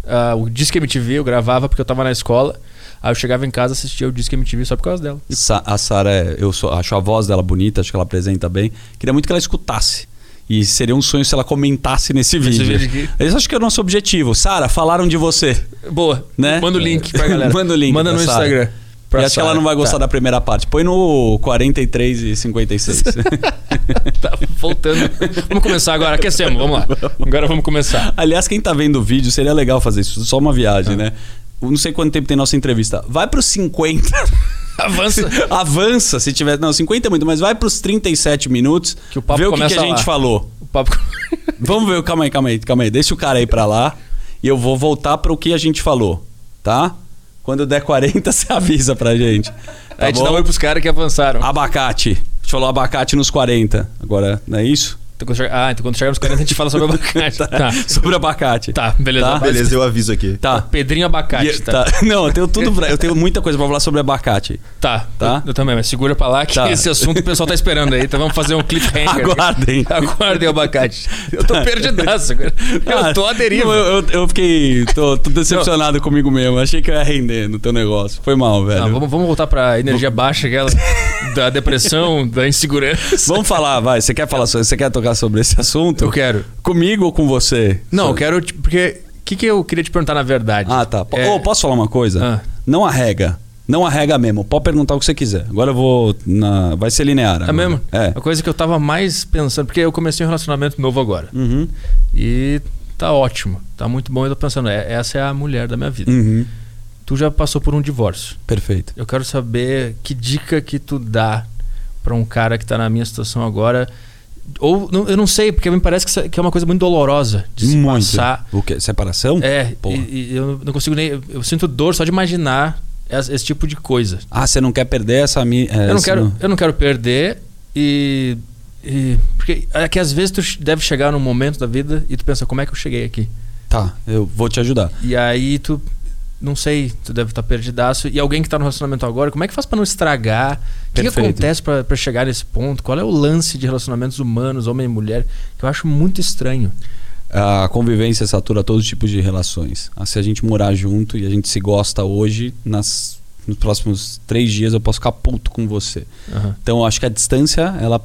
ah, o Disque MTV, eu gravava porque eu tava na escola. Aí eu chegava em casa e assistia o Disque MTV só por causa dela. Sa- A Sara, é- eu sou- acho a voz dela bonita, acho que ela apresenta bem. Queria muito que ela escutasse. E seria um sonho se ela comentasse nesse Esse vídeo. vídeo. Esse acho que é o nosso objetivo. Sara, falaram de você. Boa. Né? Manda o link pra galera. Manda o link Manda no Sara. Instagram. E acho que ela não vai gostar Tá. da primeira parte. Põe no 43 e 56. Tá voltando. vamos começar agora. Aquecemos, vamos lá. Agora vamos começar. Aliás, quem tá vendo o vídeo, seria legal fazer isso. Só uma Ah. viagem, né? Eu não sei quanto tempo tem nossa entrevista. Vai pros 50. Avança. Avança se tiver. Não, 50 é muito, mas vai pros 37 minutos. Que o papo vê o que, que a gente falou. O papo. Vamos ver, calma aí, calma aí, calma aí. Deixa o cara aí pra lá e eu vou voltar pro que a gente falou, tá? Quando der 40, você avisa pra gente. Tá a gente bom? dá um oi pros caras que avançaram. Abacate. A gente falou abacate nos 40. Agora, não é isso? Então, quando Ah, então quando chegar nos 40 a gente fala sobre abacate. tá. Sobre abacate. Tá, beleza. Tá? Beleza, eu aviso aqui. Tá. Pedrinho Abacate, E- tá. tá. Não, eu tenho tudo pra, Eu tenho muita coisa pra falar sobre abacate. Tá, Tá? Eu, eu também, mas segura pra lá que Tá. esse assunto o pessoal tá esperando aí. Então vamos fazer um cliffhanger. Aguardem. Aguardem o abacate. Eu tô perdidaço agora. Eu tô à deriva. Não, Eu, eu, eu fiquei. Tô, tô decepcionado comigo mesmo. Achei que eu ia render no teu negócio. Foi mal, velho. Não, vamos, vamos voltar pra energia baixa, aquela da depressão, da insegurança. Vamos falar, vai. Você quer falar sobre, Você quer tocar sobre esse assunto? Eu quero. Comigo ou com você? Não, eu Sobre- quero. te- Porque. O que, que eu queria te perguntar na verdade? Ah, tá. É- Ô, posso falar uma coisa? Ah. Não arrega. Não arrega mesmo. Pode perguntar o que você quiser. Agora eu vou. Na... Vai ser linear. É agora. mesmo? É. A coisa que eu tava mais pensando, porque eu comecei um relacionamento novo agora. Uhum. E tá ótimo. Tá muito bom. Eu tô pensando, é, essa é a mulher da minha vida. Uhum. Tu já passou por um divórcio. Perfeito. Eu quero saber que dica que tu dá pra um cara que tá na minha situação agora. Ou não- eu não sei, porque me parece que é- que é uma coisa muito dolorosa de se Muito. passar. O quê? Separação? É, e, e eu não consigo nem. Eu, sinto dor só de imaginar esse, esse tipo de coisa. Ah, você não quer perder essa. mi- é, eu, não quero, eu não quero perder e. e- porque é que às vezes tu deve chegar num momento da vida e tu pensa, como é que eu cheguei aqui? Tá, eu vou te ajudar. E aí tu. Não sei, tu deve estar perdidaço. E alguém que tá no relacionamento agora, como é que faz pra não estragar? O que, que acontece pra chegar nesse ponto? Qual é o lance de relacionamentos humanos, homem e mulher, que eu acho muito estranho? A convivência satura todos os tipos de relações. Ah, Se a gente morar junto e a gente se gosta hoje, nas, nos próximos três dias eu posso ficar puto com você. Aham. Então eu acho que a distância, ela,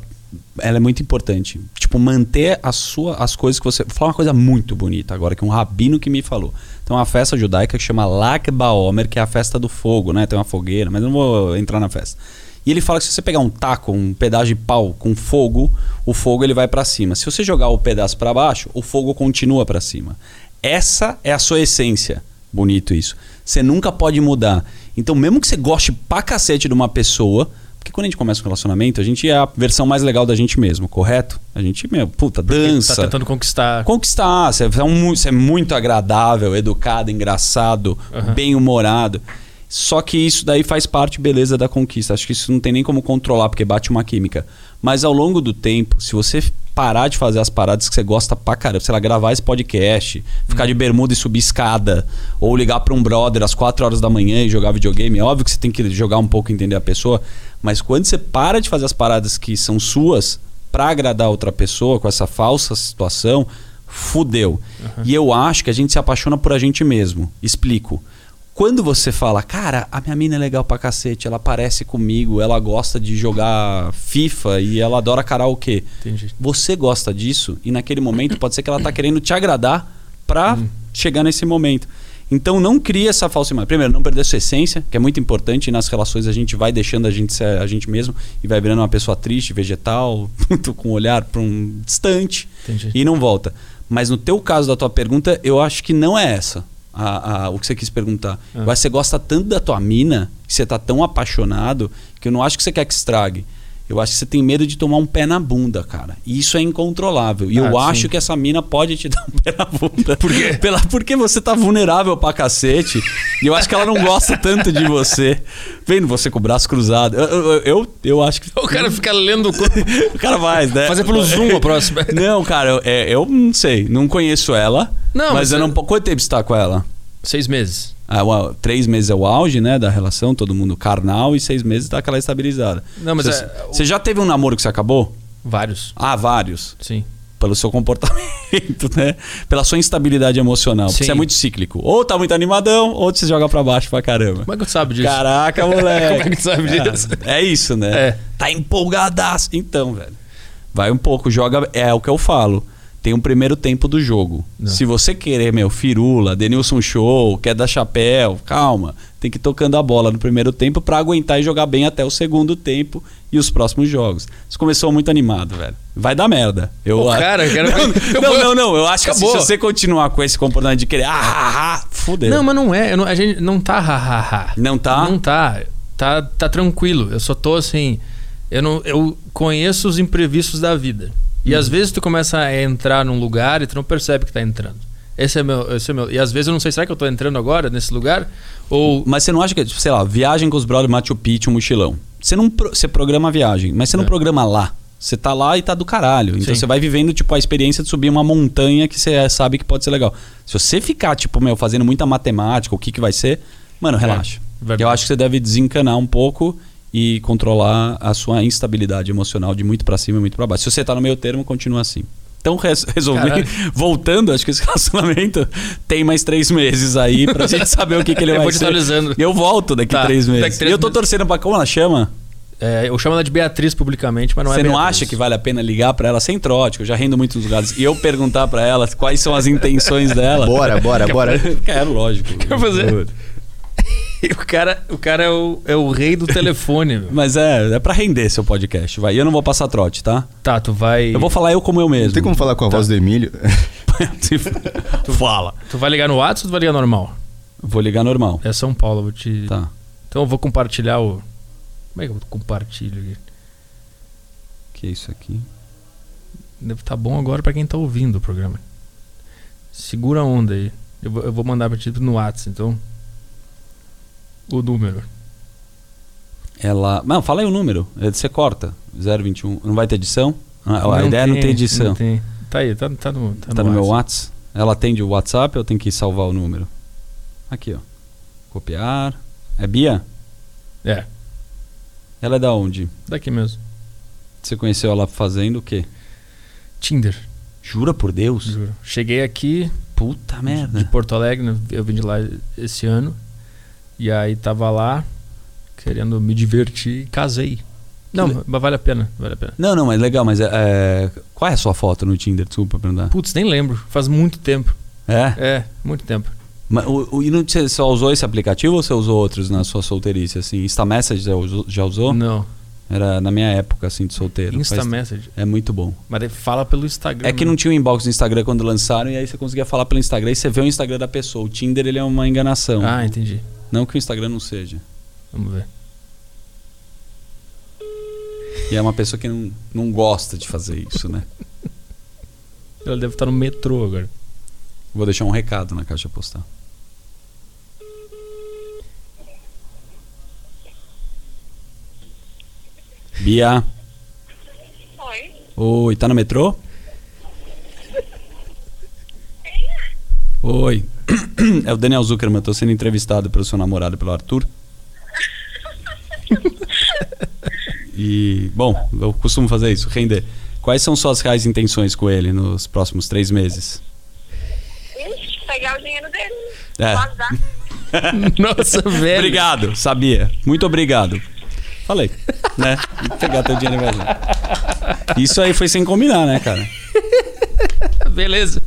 ela é muito importante. Tipo, manter a sua, as coisas que você. Vou falar uma coisa muito bonita agora, que um rabino que me falou. Tem uma festa judaica que chama Lag Baomer, que é a festa do fogo, né? Tem uma fogueira, mas eu não vou entrar na festa. E ele fala que se você pegar um taco, um pedaço de pau com fogo, o fogo ele vai para cima. Se você jogar o pedaço para baixo, o fogo continua para cima. Essa é a sua essência. Bonito isso. Você nunca pode mudar. Então, mesmo que você goste pra cacete de uma pessoa, porque quando a gente começa um relacionamento, a gente é a versão mais legal da gente mesmo, correto? A gente, meu, puta, dança. Tá tentando conquistar. Conquistar. Você é, um, você é muito agradável, educado, engraçado, Aham. bem-humorado. Só que isso daí faz parte, beleza, da conquista. Acho que isso não tem nem como controlar, porque bate uma química. Mas ao longo do tempo, se você parar de fazer as paradas que você gosta pra caramba, sei lá, gravar esse podcast, ficar de bermuda e subir escada, ou ligar pra um brother às 4 horas da manhã e jogar videogame, é óbvio que você tem que jogar um pouco e entender a pessoa, mas quando você para de fazer as paradas que são suas pra agradar outra pessoa com essa falsa situação, fudeu. E eu acho que a gente se apaixona por a gente mesmo. Explico. Quando você fala, cara, a minha mina é legal pra cacete, ela parece comigo, ela gosta de jogar FIFA e ela adora karaokê. Entendi. Você gosta disso e naquele momento pode ser que ela tá querendo te agradar pra chegar nesse momento. Então não cria essa falsa imagem. Primeiro, não perder sua essência, que é muito importante. E nas relações a gente vai deixando a gente ser a gente mesmo e vai virando uma pessoa triste, vegetal, com o olhar para um distante Entendi. e não volta. Mas no teu caso da tua pergunta, eu acho que não é essa a, a- o que você quis perguntar. Ah. Você gosta tanto da tua mina, que você tá tão apaixonado, que eu não acho que você quer que estrague. Eu acho que você tem medo de tomar um pé na bunda, cara. E isso é incontrolável. E Ah, eu sim. acho que essa mina pode te dar um pé na bunda. Por quê? Pela, porque você tá vulnerável pra cacete. E eu acho que ela não gosta tanto de você. Vendo você com o braço cruzado. Eu, eu, eu, eu acho que. O cara fica lendo. O cara vai, né? Fazer pelo Zoom a próxima. Não, cara, eu, é, eu não sei. Não conheço ela. Não, mas mas eu não. Quanto tempo você tá com ela? Seis meses. Ah, três meses é o auge, né, da relação, todo mundo carnal, e seis meses dá aquela estabilizada. Não, mas você, é- você já teve um namoro que você acabou? Vários. Ah, vários. Sim. Pelo seu comportamento, né? Pela sua instabilidade emocional. Porque Sim. você é muito cíclico. Ou tá muito animadão, ou você joga pra baixo pra caramba. Como é que tu sabe disso? Caraca, moleque. Como é que tu sabe disso? É, é isso, né? É. Tá empolgadaço. Então, velho. Vai um pouco, joga. É o que eu falo. Tem um primeiro tempo do jogo. Não. Se você querer, meu, firula, Denilson Show, quer dar chapéu, calma. Tem que ir tocando a bola no primeiro tempo pra aguentar e jogar bem até o segundo tempo e os próximos jogos. Você começou muito animado, velho. Vai dar merda. Eu Pô, cara, eu quero- não, não, não, não. Eu acho que Acabou. se você continuar com esse comportamento de querer, ah, ah, ah, fudeu. Não, mas não é. eu não- a gente não tá hahaha. Não tá? Não tá. Tá, tá tranquilo. Eu só tô assim. Eu, não, eu conheço os imprevistos da vida. E às vezes tu começa a entrar num lugar e tu não percebe que tá entrando. Esse é meu, esse é meu. E às vezes eu não sei, será que eu tô entrando agora nesse lugar? Ou. Mas você não acha que, sei lá, viagem com os brothers Machu Picchu, mochilão. Você não você programa a viagem, mas você não É. programa lá. Você tá lá e tá do caralho. Então Sim. você vai vivendo, tipo, a experiência de subir uma montanha que você sabe que pode ser legal. Se você ficar, tipo, meu, fazendo muita matemática, o que que vai ser, mano, relaxa. Vai- Eu acho que você deve desencanar um pouco e controlar a sua instabilidade emocional de muito pra cima e muito pra baixo. Se você tá no meio termo, continua assim. Então, res- resolvi. Caralho. Voltando, acho que esse relacionamento tem mais três meses aí pra gente saber o que, que ele Eu vai vou te ser. atualizando. Eu volto daqui Tá, três meses. daqui três e eu tô meses. torcendo pra. Como ela chama? É, eu chamo ela de Beatriz publicamente, mas não Você é não Beatriz. acha que vale a pena ligar pra ela sem trote? Eu já rendo muito nos lugares. E eu perguntar pra ela quais são as intenções dela. Bora, bora, bora. Quero, lógico. Quer fazer? E o cara, o cara é, o, é o rei do telefone, meu. Mas é, é pra render seu podcast, vai. E eu não vou passar trote, tá? Tá, tu vai. Eu vou falar eu como eu mesmo. Não tem como falar com a voz do Emílio? tu fala. Tu vai ligar no WhatsApp ou tu vai ligar normal? Vou ligar normal. É São Paulo, eu vou te. Tá. Então eu vou compartilhar o. Como é que eu compartilho aqui? Que é isso aqui? Deve estar bom agora pra quem tá ouvindo o programa. Segura a onda aí. Eu vou, eu vou mandar pra ti no WhatsApp, então. O número. Ela. Não, fala aí o número. É, Você corta. 021. Não vai ter edição? Ah, a Não ideia é não tem, ter edição. não tem. Tá aí, tá, tá no. Tá, Tá no, meu WhatsApp. Ela atende o WhatsApp ou eu tenho que salvar o número? Aqui, ó. Copiar. É Bia? É, Ela é da onde? daqui mesmo. Você conheceu ela fazendo o quê? Tinder, Jura por Deus? juro. Cheguei aqui Puta de merda. Porto Alegre, né? eu vim de lá esse ano. E aí tava lá, querendo me divertir e casei. Não, le- mas vale a pena, vale a pena. Não, não, mas legal, mas é, é, qual é a sua foto no Tinder? Desculpa perguntar. Putz, nem lembro, faz muito tempo. É? É, muito tempo. Mas, o, o, e não, você só usou esse aplicativo ou você usou outros na sua solteirice? Assim, Insta Message já usou? Já usou? Não. Era na minha época, assim, de solteiro. Insta Faz- Message. É muito bom. Mas daí fala pelo Instagram. É que não tinha o inbox do Instagram quando lançaram, e aí você conseguia falar pelo Instagram e você vê o Instagram da pessoa. O Tinder, ele é uma enganação. Ah, entendi. Não que o Instagram não seja. Vamos ver. E é uma pessoa que não, não gosta de fazer isso, né? Ela deve estar no metrô agora. Vou deixar um recado na caixa postal. Bia. Oi. Oi, tá no metrô? Oi. É o Daniel Zuckerman, tô sendo entrevistado pelo seu namorado, pelo Arthur. E, bom, eu costumo fazer isso, render. Quais são suas reais intenções com ele nos próximos três meses? Pegar o dinheiro dele. É. Nossa, velho. Obrigado, sabia. Muito obrigado. Falei, né? Pegar teu dinheiro e vai Isso aí foi sem combinar, né, cara? Beleza.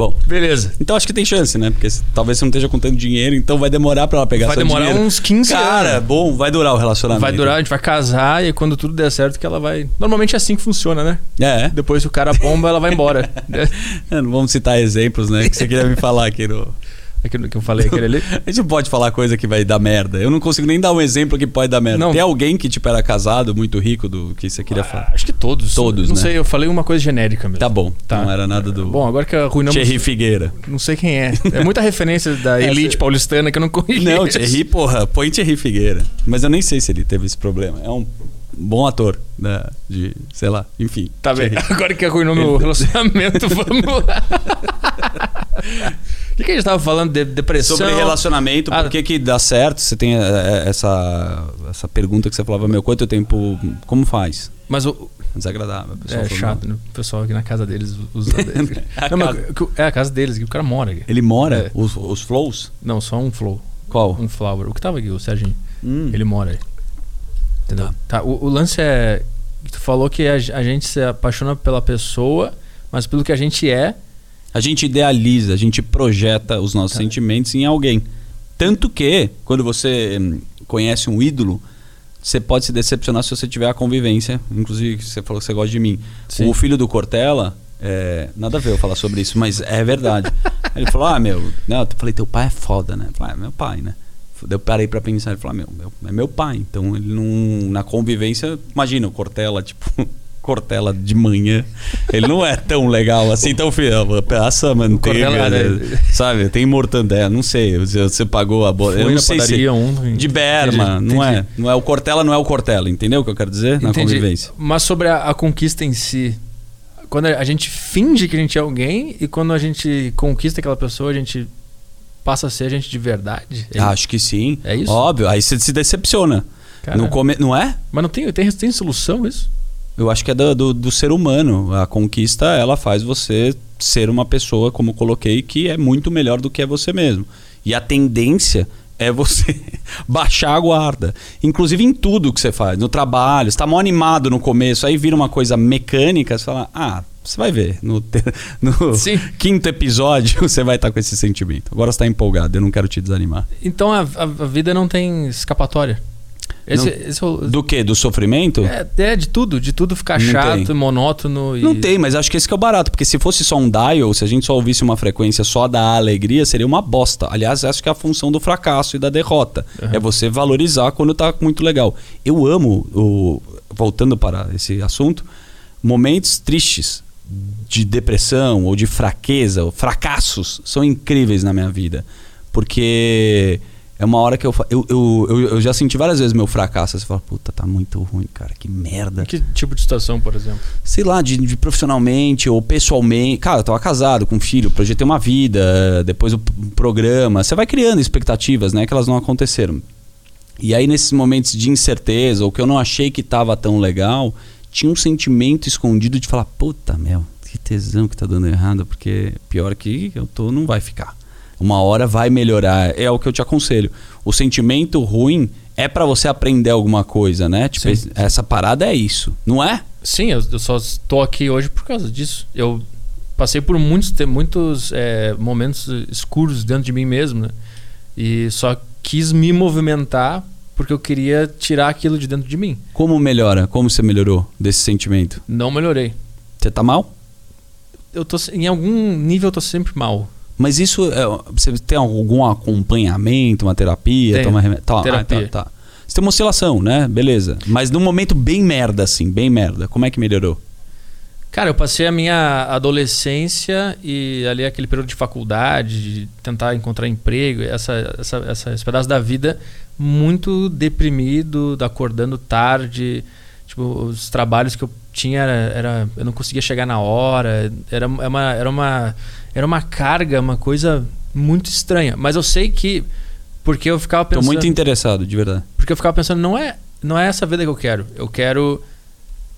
Bom, Beleza. então acho que tem chance, né? Porque talvez você não esteja com tanto dinheiro, então vai demorar pra ela pegar Vai demorar dinheiro. uns 15 Cara, anos. bom, vai durar o relacionamento. Vai durar, a gente vai casar e quando tudo der certo que ela vai. Normalmente é assim que funciona, né? É. Depois que o cara bomba, ela vai embora. É, Não vamos citar exemplos, né? Que você queria me falar aqui no. Aquilo que eu falei, aquele ali. A gente não pode falar coisa que vai dar merda. Eu não consigo nem dar um exemplo que pode dar merda. Não. Tem alguém que, tipo, era casado, muito rico do que você queria falar? Acho que todos. Todos, Não né? sei, eu falei uma coisa genérica mesmo. Tá bom. Tá. Não era nada do. Bom, agora que arruinamos. Thierry Figueira. Não sei quem é. É muita referência da elite paulistana que eu não conheço. Não, Thierry, porra, põe Thierry Figueira. Mas eu nem sei se ele teve esse problema. É um bom ator, né? De, sei lá, enfim. Tá bem. Thierry. Agora que arruinou meu relacionamento, vamos lá. O que, que a gente tava falando? De depressão? Sobre relacionamento, Ah, por que que dá certo? Você tem é, essa, essa pergunta que você falava, meu, quanto tempo, como faz? Mas o, Desagradável. a é chato, né? O pessoal aqui na casa deles usa. A não, mas casa- é a casa deles, que o cara mora aqui. Ele mora? É. Os, os flows? Não, só um flow. Qual? Um flower. O que tava aqui, o Serginho. Hum. Ele mora aí. Entendeu? Tá. Tá. o, o lance é. Tu falou que a, a gente se apaixona pela pessoa, mas pelo que a gente é. A gente idealiza, a gente projeta os nossos Tá. sentimentos em alguém. Tanto que, quando você hum, conhece um ídolo, você pode se decepcionar se você tiver a convivência. Inclusive, você falou que você gosta de mim. Sim. O filho do Cortella, é, nada a ver eu falar sobre isso, mas é verdade. Ele falou: Ah, meu, não, eu falei, teu pai é foda, né? Eu falei, ah, meu pai, né? Eu parei pra pensar, ele falou, ah, meu, meu, é meu pai. Então ele não. Na convivência, imagina, o Cortella, tipo. Cortella de manhã, ele não é tão legal assim, tão filho, passa manteiga, Cortella, né? sabe? Tem mortandela, não sei, você, pagou a bola, eu não na sei se ontem. de Berma, Entendi, não é, entendi. não é o Cortella, não é o Cortella, entendeu o que eu quero dizer na Entendi. convivência? Mas sobre a, a conquista em si. Quando a gente finge que a gente é alguém e quando a gente conquista aquela pessoa, a gente passa a ser gente de verdade. É Acho que sim. É isso? Óbvio, aí você se decepciona. No come... Não é? Mas não tem, tem, tem solução isso? Eu acho que é do, do, do ser humano. A conquista, ela faz você ser uma pessoa, como eu coloquei, que é muito melhor do que é você mesmo. E a tendência é você baixar a guarda. Inclusive em tudo que você faz. No trabalho, você tá mó animado no começo, aí vira uma coisa mecânica, você fala, ah, você vai ver. No, te- no quinto episódio, você vai estar com esse sentimento. Agora você tá empolgado, eu não quero te desanimar. Então a, a- a vida não tem escapatória. Esse, Não- esse é Do que? Do sofrimento? é, é de tudo, de tudo ficar Não chato, tem. monótono e. Não tem, mas acho que esse que é o barato, porque se fosse só um dial, se a gente só ouvisse uma frequência só da alegria, seria uma bosta. Aliás, acho que é a função do fracasso e da derrota. Uhum. É você valorizar quando tá muito legal. Eu amo, o, voltando para esse assunto, momentos tristes de depressão ou de fraqueza, ou fracassos, são incríveis na minha vida. Porque é uma hora que eu, eu, eu, eu, já senti várias vezes meu fracasso. Você fala, puta, tá muito ruim, cara, que merda Que tipo de situação, por exemplo? sei lá, de, de profissionalmente ou pessoalmente. Cara, eu tava casado com um filho, projetei uma vida, depois o programa. Você vai criando expectativas, né? Que elas não aconteceram. E aí, nesses momentos de incerteza, ou que eu não achei que tava tão legal, tinha um sentimento escondido de falar: puta, meu, que tesão que tá dando errado, porque pior que eu tô, não vai ficar. Uma hora vai melhorar. É o que eu te aconselho. O sentimento ruim é pra você aprender alguma coisa, né? Tipo, Sim. essa parada é isso, não é? Sim, eu, eu só estou aqui hoje por causa disso. Eu passei por muitos, muitos é, momentos escuros dentro de mim mesmo, né? E só quis me movimentar porque eu queria tirar aquilo de dentro de mim. Como melhora? Como você melhorou desse sentimento? Não melhorei. Você tá mal? Eu tô, em algum nível eu tô sempre mal. Mas isso, é, você tem algum acompanhamento, uma terapia? Tenho. Toma remédio? Tá, Terapia. ah, tá, tá. Você tem uma oscilação, né? Beleza. Mas num momento bem merda, assim, bem merda. Como é que melhorou? Cara, eu passei a minha adolescência e ali aquele período de faculdade, de tentar encontrar emprego, essa, essa, essa, esse pedaço da vida muito deprimido, acordando tarde. Tipo, os trabalhos que eu tinha era, era- eu não conseguia chegar na hora, era, é uma, era uma era uma carga, uma coisa muito estranha. Mas eu sei que porque eu ficava Tô pensando muito interessado, de verdade. porque eu ficava pensando, não é, não é essa vida que eu quero. Eu quero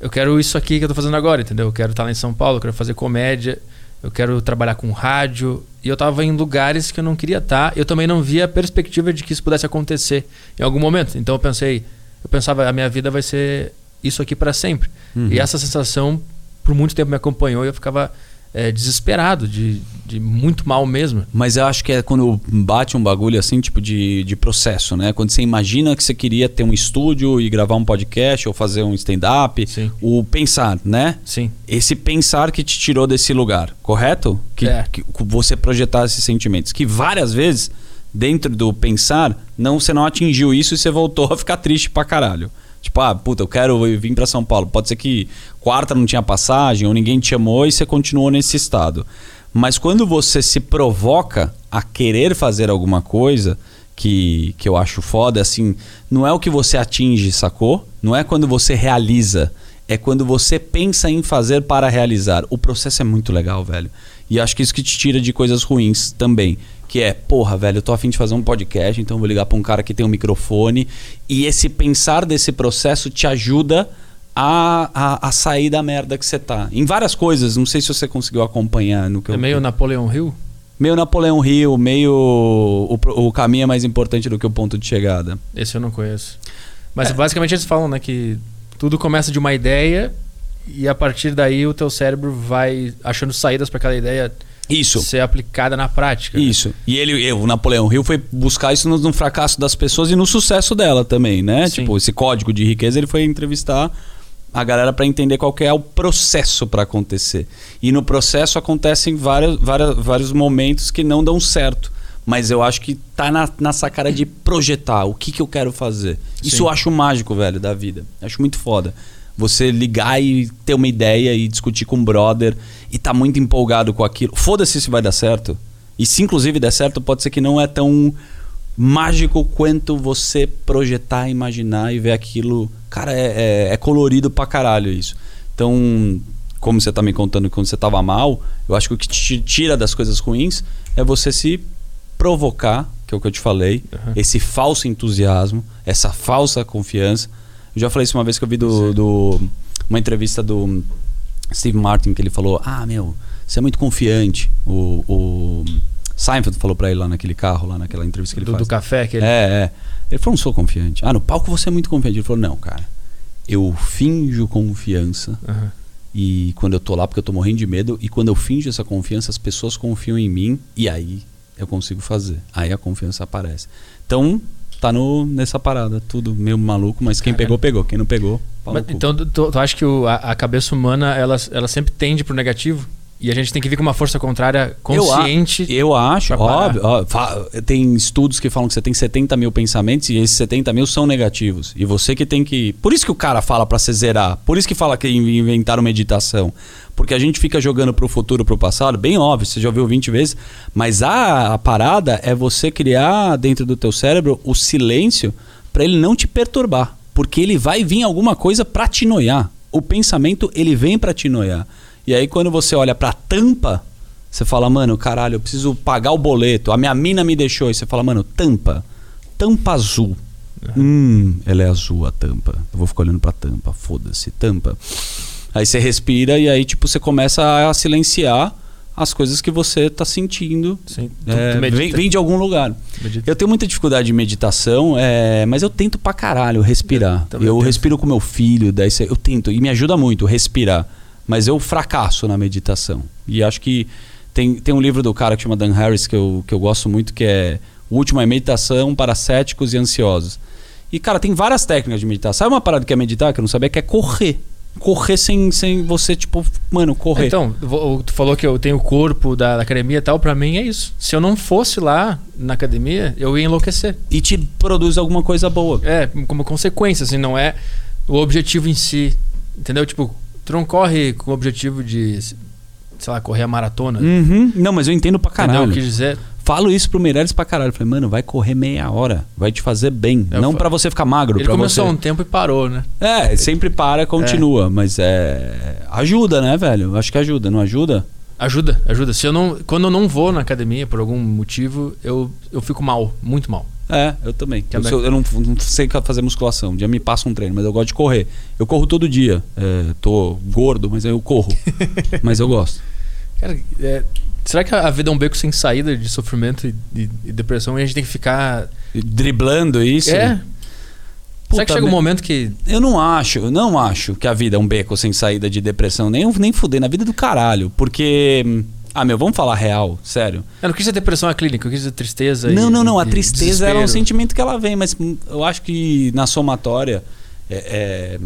eu quero isso aqui que eu tô fazendo agora, entendeu? Eu quero estar lá em São Paulo, eu quero fazer comédia, eu quero trabalhar com rádio. E eu tava em lugares que eu não queria estar. Eu também não via a perspectiva de que isso pudesse acontecer em algum momento. Então eu pensei, eu pensava, a minha vida vai ser isso aqui para sempre. Uhum. E essa sensação por muito tempo me acompanhou e eu ficava eh, desesperado, de, de muito mal mesmo. Mas eu acho que é quando bate um bagulho assim, tipo de, de processo, né? Quando você imagina que você queria ter um estúdio e gravar um podcast ou fazer um stand-up. O pensar, né? Sim. Esse pensar que te tirou desse lugar, correto? Que, É. que você projetar esses sentimentos. Que várias vezes, dentro do pensar, não, você não atingiu isso e você voltou a ficar triste pra caralho. Tipo, ah, puta, eu quero vir pra São Paulo. Pode ser que quarta não tinha passagem ou ninguém te chamou e você continuou nesse estado. Mas quando você se provoca a querer fazer alguma coisa, que, que eu acho foda, assim, não é o que você atinge, sacou? Não é quando você realiza. É quando você pensa em fazer para realizar. O processo é muito legal, velho. E acho que isso que te tira de coisas ruins também. Que é, porra, velho, eu tô afim de fazer um podcast, então eu vou ligar pra um cara que tem um microfone. E esse pensar desse processo te ajuda a, a, a sair da merda que você tá. Em várias coisas, não sei se você conseguiu acompanhar no que É eu. meio Napoleão Hill. Meio Napoleão Hill, meio o, o caminho é mais importante do que o ponto de chegada. Esse eu não conheço. Mas É. basicamente eles falam, né, que tudo começa de uma ideia e a partir daí o teu cérebro vai achando saídas para aquela ideia Isso. ser aplicada na prática. né? Isso. E ele, eu, o Napoleão Hill foi buscar isso no, no fracasso das pessoas e no sucesso dela também, né? Sim. Tipo, esse código de riqueza, ele foi entrevistar a galera para entender qual que é o processo para acontecer. E no processo acontecem vários, vários, vários momentos que não dão certo. Mas eu acho que tá na, na sacada de projetar o que, que eu quero fazer. Isso Sim. eu acho mágico, velho, da vida. Acho muito foda. Você ligar e ter uma ideia e discutir com um brother e tá muito empolgado com aquilo. Foda-se se vai dar certo. E se inclusive der certo, pode ser que não é tão mágico quanto você projetar, imaginar e ver aquilo. Cara, é, é- é colorido pra caralho isso. Então, como você tá me contando que quando você tava mal, eu acho que o que te tira das coisas ruins é você se provocar, que é o que eu te falei, Uhum. esse falso entusiasmo, essa falsa confiança. Eu já falei isso uma vez que eu vi do, do- uma entrevista do Steve Martin que ele falou: Ah, meu, você é muito confiante. O, o Seinfeld falou pra ele lá naquele carro, lá naquela entrevista que ele do, faz. do café que ele... É, é. Ele falou: Não sou confiante. Ah, no palco você é muito confiante. Ele falou: Não, cara. Eu finjo confiança Aham. e quando eu tô lá porque eu tô morrendo de medo e quando eu finjo essa confiança as pessoas confiam em mim e aí eu consigo fazer. Aí a confiança aparece. Então, tá no, nessa parada, tudo meio maluco, mas quem Caralho. pegou, pegou. Quem não pegou, Mas, então tu, tu, tu acha que o- a, a cabeça humana ela, ela sempre tende pro negativo? E a gente tem que vir com uma força contrária consciente. Eu acho, pra parar. óbvio. ó, tem estudos que falam que você tem 70 mil pensamentos e esses 70 mil são negativos. E você que tem que. Por isso que o cara fala pra se zerar. Por isso que fala que in- inventaram meditação. Porque a gente fica jogando pro futuro, pro passado, bem óbvio, você já ouviu 20 vezes. Mas a, a parada é você criar dentro do teu cérebro o silêncio pra ele não te perturbar. Porque ele vai vir alguma coisa pra te noiar. O pensamento, ele vem pra te noiar. E aí quando você olha pra tampa, você fala, mano, caralho, eu preciso pagar o boleto. A minha mina me deixou. E você fala, mano, tampa. Tampa azul. Hum, ela é azul a tampa. Eu vou ficar olhando pra tampa. Foda-se, tampa. Aí você respira e aí, tipo, você começa a silenciar as coisas que você tá sentindo. Sim, É, vem, vem de algum lugar. Medita. Eu tenho muita dificuldade de meditação, é, mas eu tento pra caralho respirar. Eu Eu, respiro com meu filho, daí eu tento, e me ajuda muito respirar. Mas eu fracasso na meditação. E acho que tem, tem um livro do cara que chama Dan Harris que eu, que eu gosto muito, que é O Último é Meditação para Céticos e Ansiosos. E, cara, tem várias técnicas de meditar. Sabe uma parada que é meditar, que eu não sabia, que é correr. Correr sem, sem você, tipo, mano, correr. Então, tu falou que eu tenho o corpo da, da academia e tal, pra mim é isso. Se eu não fosse lá na academia, eu ia enlouquecer. E te produz alguma coisa boa. É, como consequência, assim, não é o objetivo em si. Entendeu? Tipo, tu não corre com o objetivo de, sei lá, correr a maratona. Uhum. Não, mas eu entendo pra Entendeu? caralho. Eu quis dizer. Falo isso pro Meirelles pra caralho. Falei, mano, vai correr meia hora. Vai te fazer bem. Eu não fa- pra você ficar magro. Ele começou você... um tempo e parou, né? É, sempre para, continua. Mas é. Ajuda, né, velho? Acho que ajuda, não ajuda? Ajuda, ajuda. Se eu não, quando eu não vou na academia por algum motivo, eu, eu fico mal, muito mal. É, eu também. Eu, Também. sou- eu não, não sei fazer musculação. Um dia me passa um treino, mas eu gosto de correr. Eu corro todo dia. É, tô gordo, mas eu corro. mas eu gosto. Cara, é, será que a vida é um beco sem saída de sofrimento e, e- e depressão e a gente tem que ficar. Driblando isso. É? será que Puta chega um me- momento que. Eu não acho, eu não acho que a vida é um beco sem saída de depressão. Nem, nem fuder, na vida do caralho. Porque. Ah, meu, vamos falar real, sério. Eu não quis dizer depressão é clínica, eu quis dizer tristeza. Não, e- não, não. A tristeza é um sentimento que ela vem, mas eu acho que na somatória. É, é-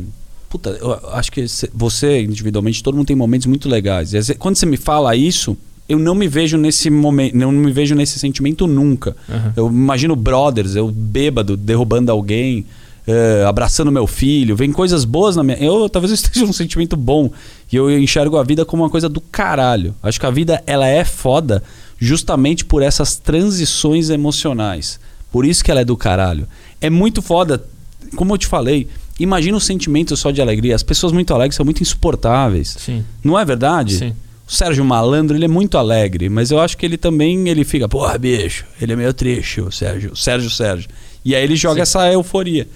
puta, eu acho que você, individualmente, todo mundo tem momentos muito legais. Quando você me fala isso, eu não me vejo nesse momento, não me vejo nesse sentimento nunca. Aham. Eu imagino brothers, eu bêbado, derrubando alguém, eh, abraçando meu filho. Vem coisas boas na minha. Eu talvez eu esteja num sentimento bom. E eu enxergo a vida como uma coisa do caralho. Acho que a vida ela é foda justamente por essas transições emocionais. Por isso que ela é do caralho. É muito foda, como eu te falei. Imagina o sentimento só de alegria. As pessoas muito alegres são muito insuportáveis. Sim, Não é verdade? sim. O Sérgio Malandro, ele é muito alegre, mas eu acho que ele também ele fica, porra, bicho, ele é meio triste, o Sérgio, Sérgio Sérgio. E aí ele joga Sim. essa euforia.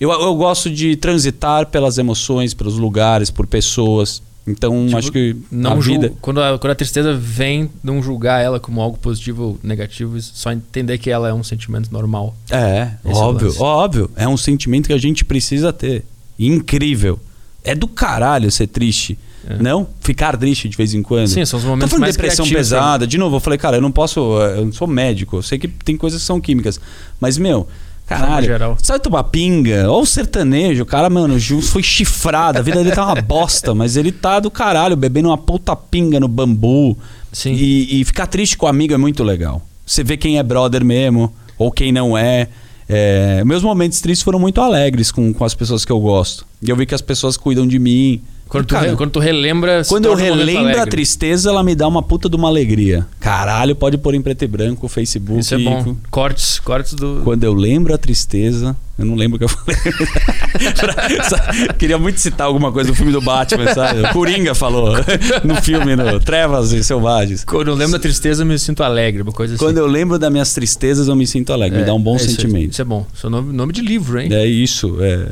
Eu, eu gosto de transitar pelas emoções, pelos lugares, por pessoas. Então, Tipo, acho que Não a vida. quando, a, quando a tristeza vem, não julgar ela como algo positivo ou negativo, só entender que ela é um sentimento normal. É, Esse é óbvio, lance. óbvio. É um sentimento que a gente precisa ter. Incrível. É do caralho ser triste. É. Não? Ficar triste de vez em quando. Sim, são os momentos mais de depressão criativos, né? pesada. De novo, eu falei, cara, eu não posso. Eu não sou médico. Eu sei que tem coisas que são químicas. Mas, meu, caralho. geral. Sabe tomar pinga? Ou o sertanejo. O cara, mano, o foi chifrado. A vida dele tá uma bosta. Mas ele tá do caralho, bebendo uma puta pinga no bambu. Sim. E, e ficar triste com o amigo é muito legal. Você vê quem é brother mesmo, ou quem não é. É, meus momentos tristes foram muito alegres com, com as pessoas que eu gosto. E eu vi que as pessoas cuidam de mim. Quando, tu, cara, re- quando tu relembra. quando eu relembro a tristeza, ela me dá uma puta de uma alegria. Caralho, pode pôr em preto e branco, Facebook. Isso é bom. Cortes, cortes do. Quando eu lembro a tristeza, eu não lembro o que eu falei. Queria muito citar alguma coisa do filme do Batman, sabe? O Coringa falou no filme, no Trevas e Selvagens. Quando eu lembro da tristeza, eu me sinto alegre, uma coisa assim. Quando eu lembro das minhas tristezas, eu me sinto alegre. me É, dá um bom isso é- sentimento. Isso é bom. Seu nome, nome de livro, hein? É isso, é.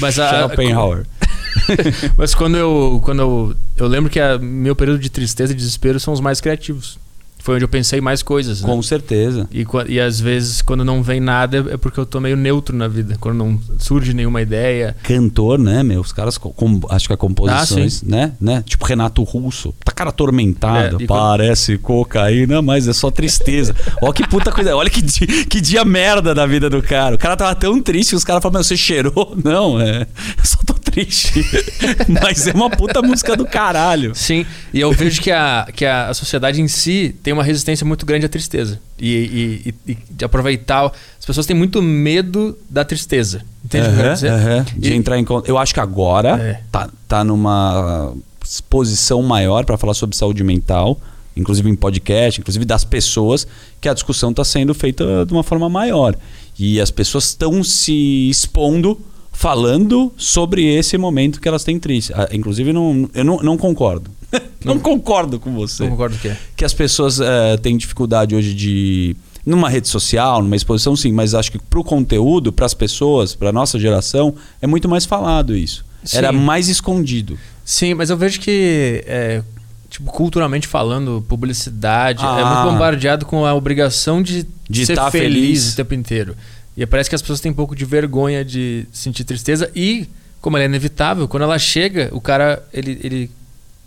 Mas a- Schopenhauer. Mas quando eu, quando eu, eu lembro que a, meu período de tristeza e desespero são os mais criativos. Foi onde eu pensei mais coisas. né? Com certeza. E, e às vezes, quando não vem nada, é porque eu tô meio neutro na vida. Quando não surge nenhuma ideia. Cantor, né, meu? Os caras, co- com, acho que a composições, Ah, né? né? Tipo Renato Russo. Tá cara atormentado. É, e quando- Parece cocaína, mas é só tristeza. Ó que puta coisa. Olha que dia, que dia merda da vida do cara. O cara tava tão triste que os caras falaram, meu, você cheirou? Não, é. Eu só tô triste. mas é uma puta música do caralho. Sim, e eu vejo que a, que a, sociedade em si tem uma resistência muito grande à tristeza. E, e- e- e de aproveitar. As pessoas têm muito medo da tristeza. Entende o que eu quero Aham, dizer? aham. De E- entrar em conta. Eu acho que agora É. tá, tá numa exposição maior para falar sobre saúde mental, inclusive em podcast, inclusive das pessoas, que a discussão está sendo feita de uma forma maior. E as pessoas estão se expondo, falando sobre esse momento que elas têm triste. Ah, Inclusive, não, eu não, não concordo. não, Não- concordo com você Não concordo que é. que as pessoas eh, têm dificuldade hoje de numa rede social, numa exposição, sim, mas acho que pro conteúdo, para as pessoas, para nossa geração, é muito mais falado isso. Sim. Era mais escondido. Sim, mas eu vejo que, é, tipo, culturalmente falando, publicidade é Ah. muito bombardeado com a obrigação de, De ser tá feliz, feliz. o tempo inteiro. E parece que as pessoas têm um pouco de vergonha de sentir tristeza e, como ela é inevitável, quando ela chega, o cara, ele, ele,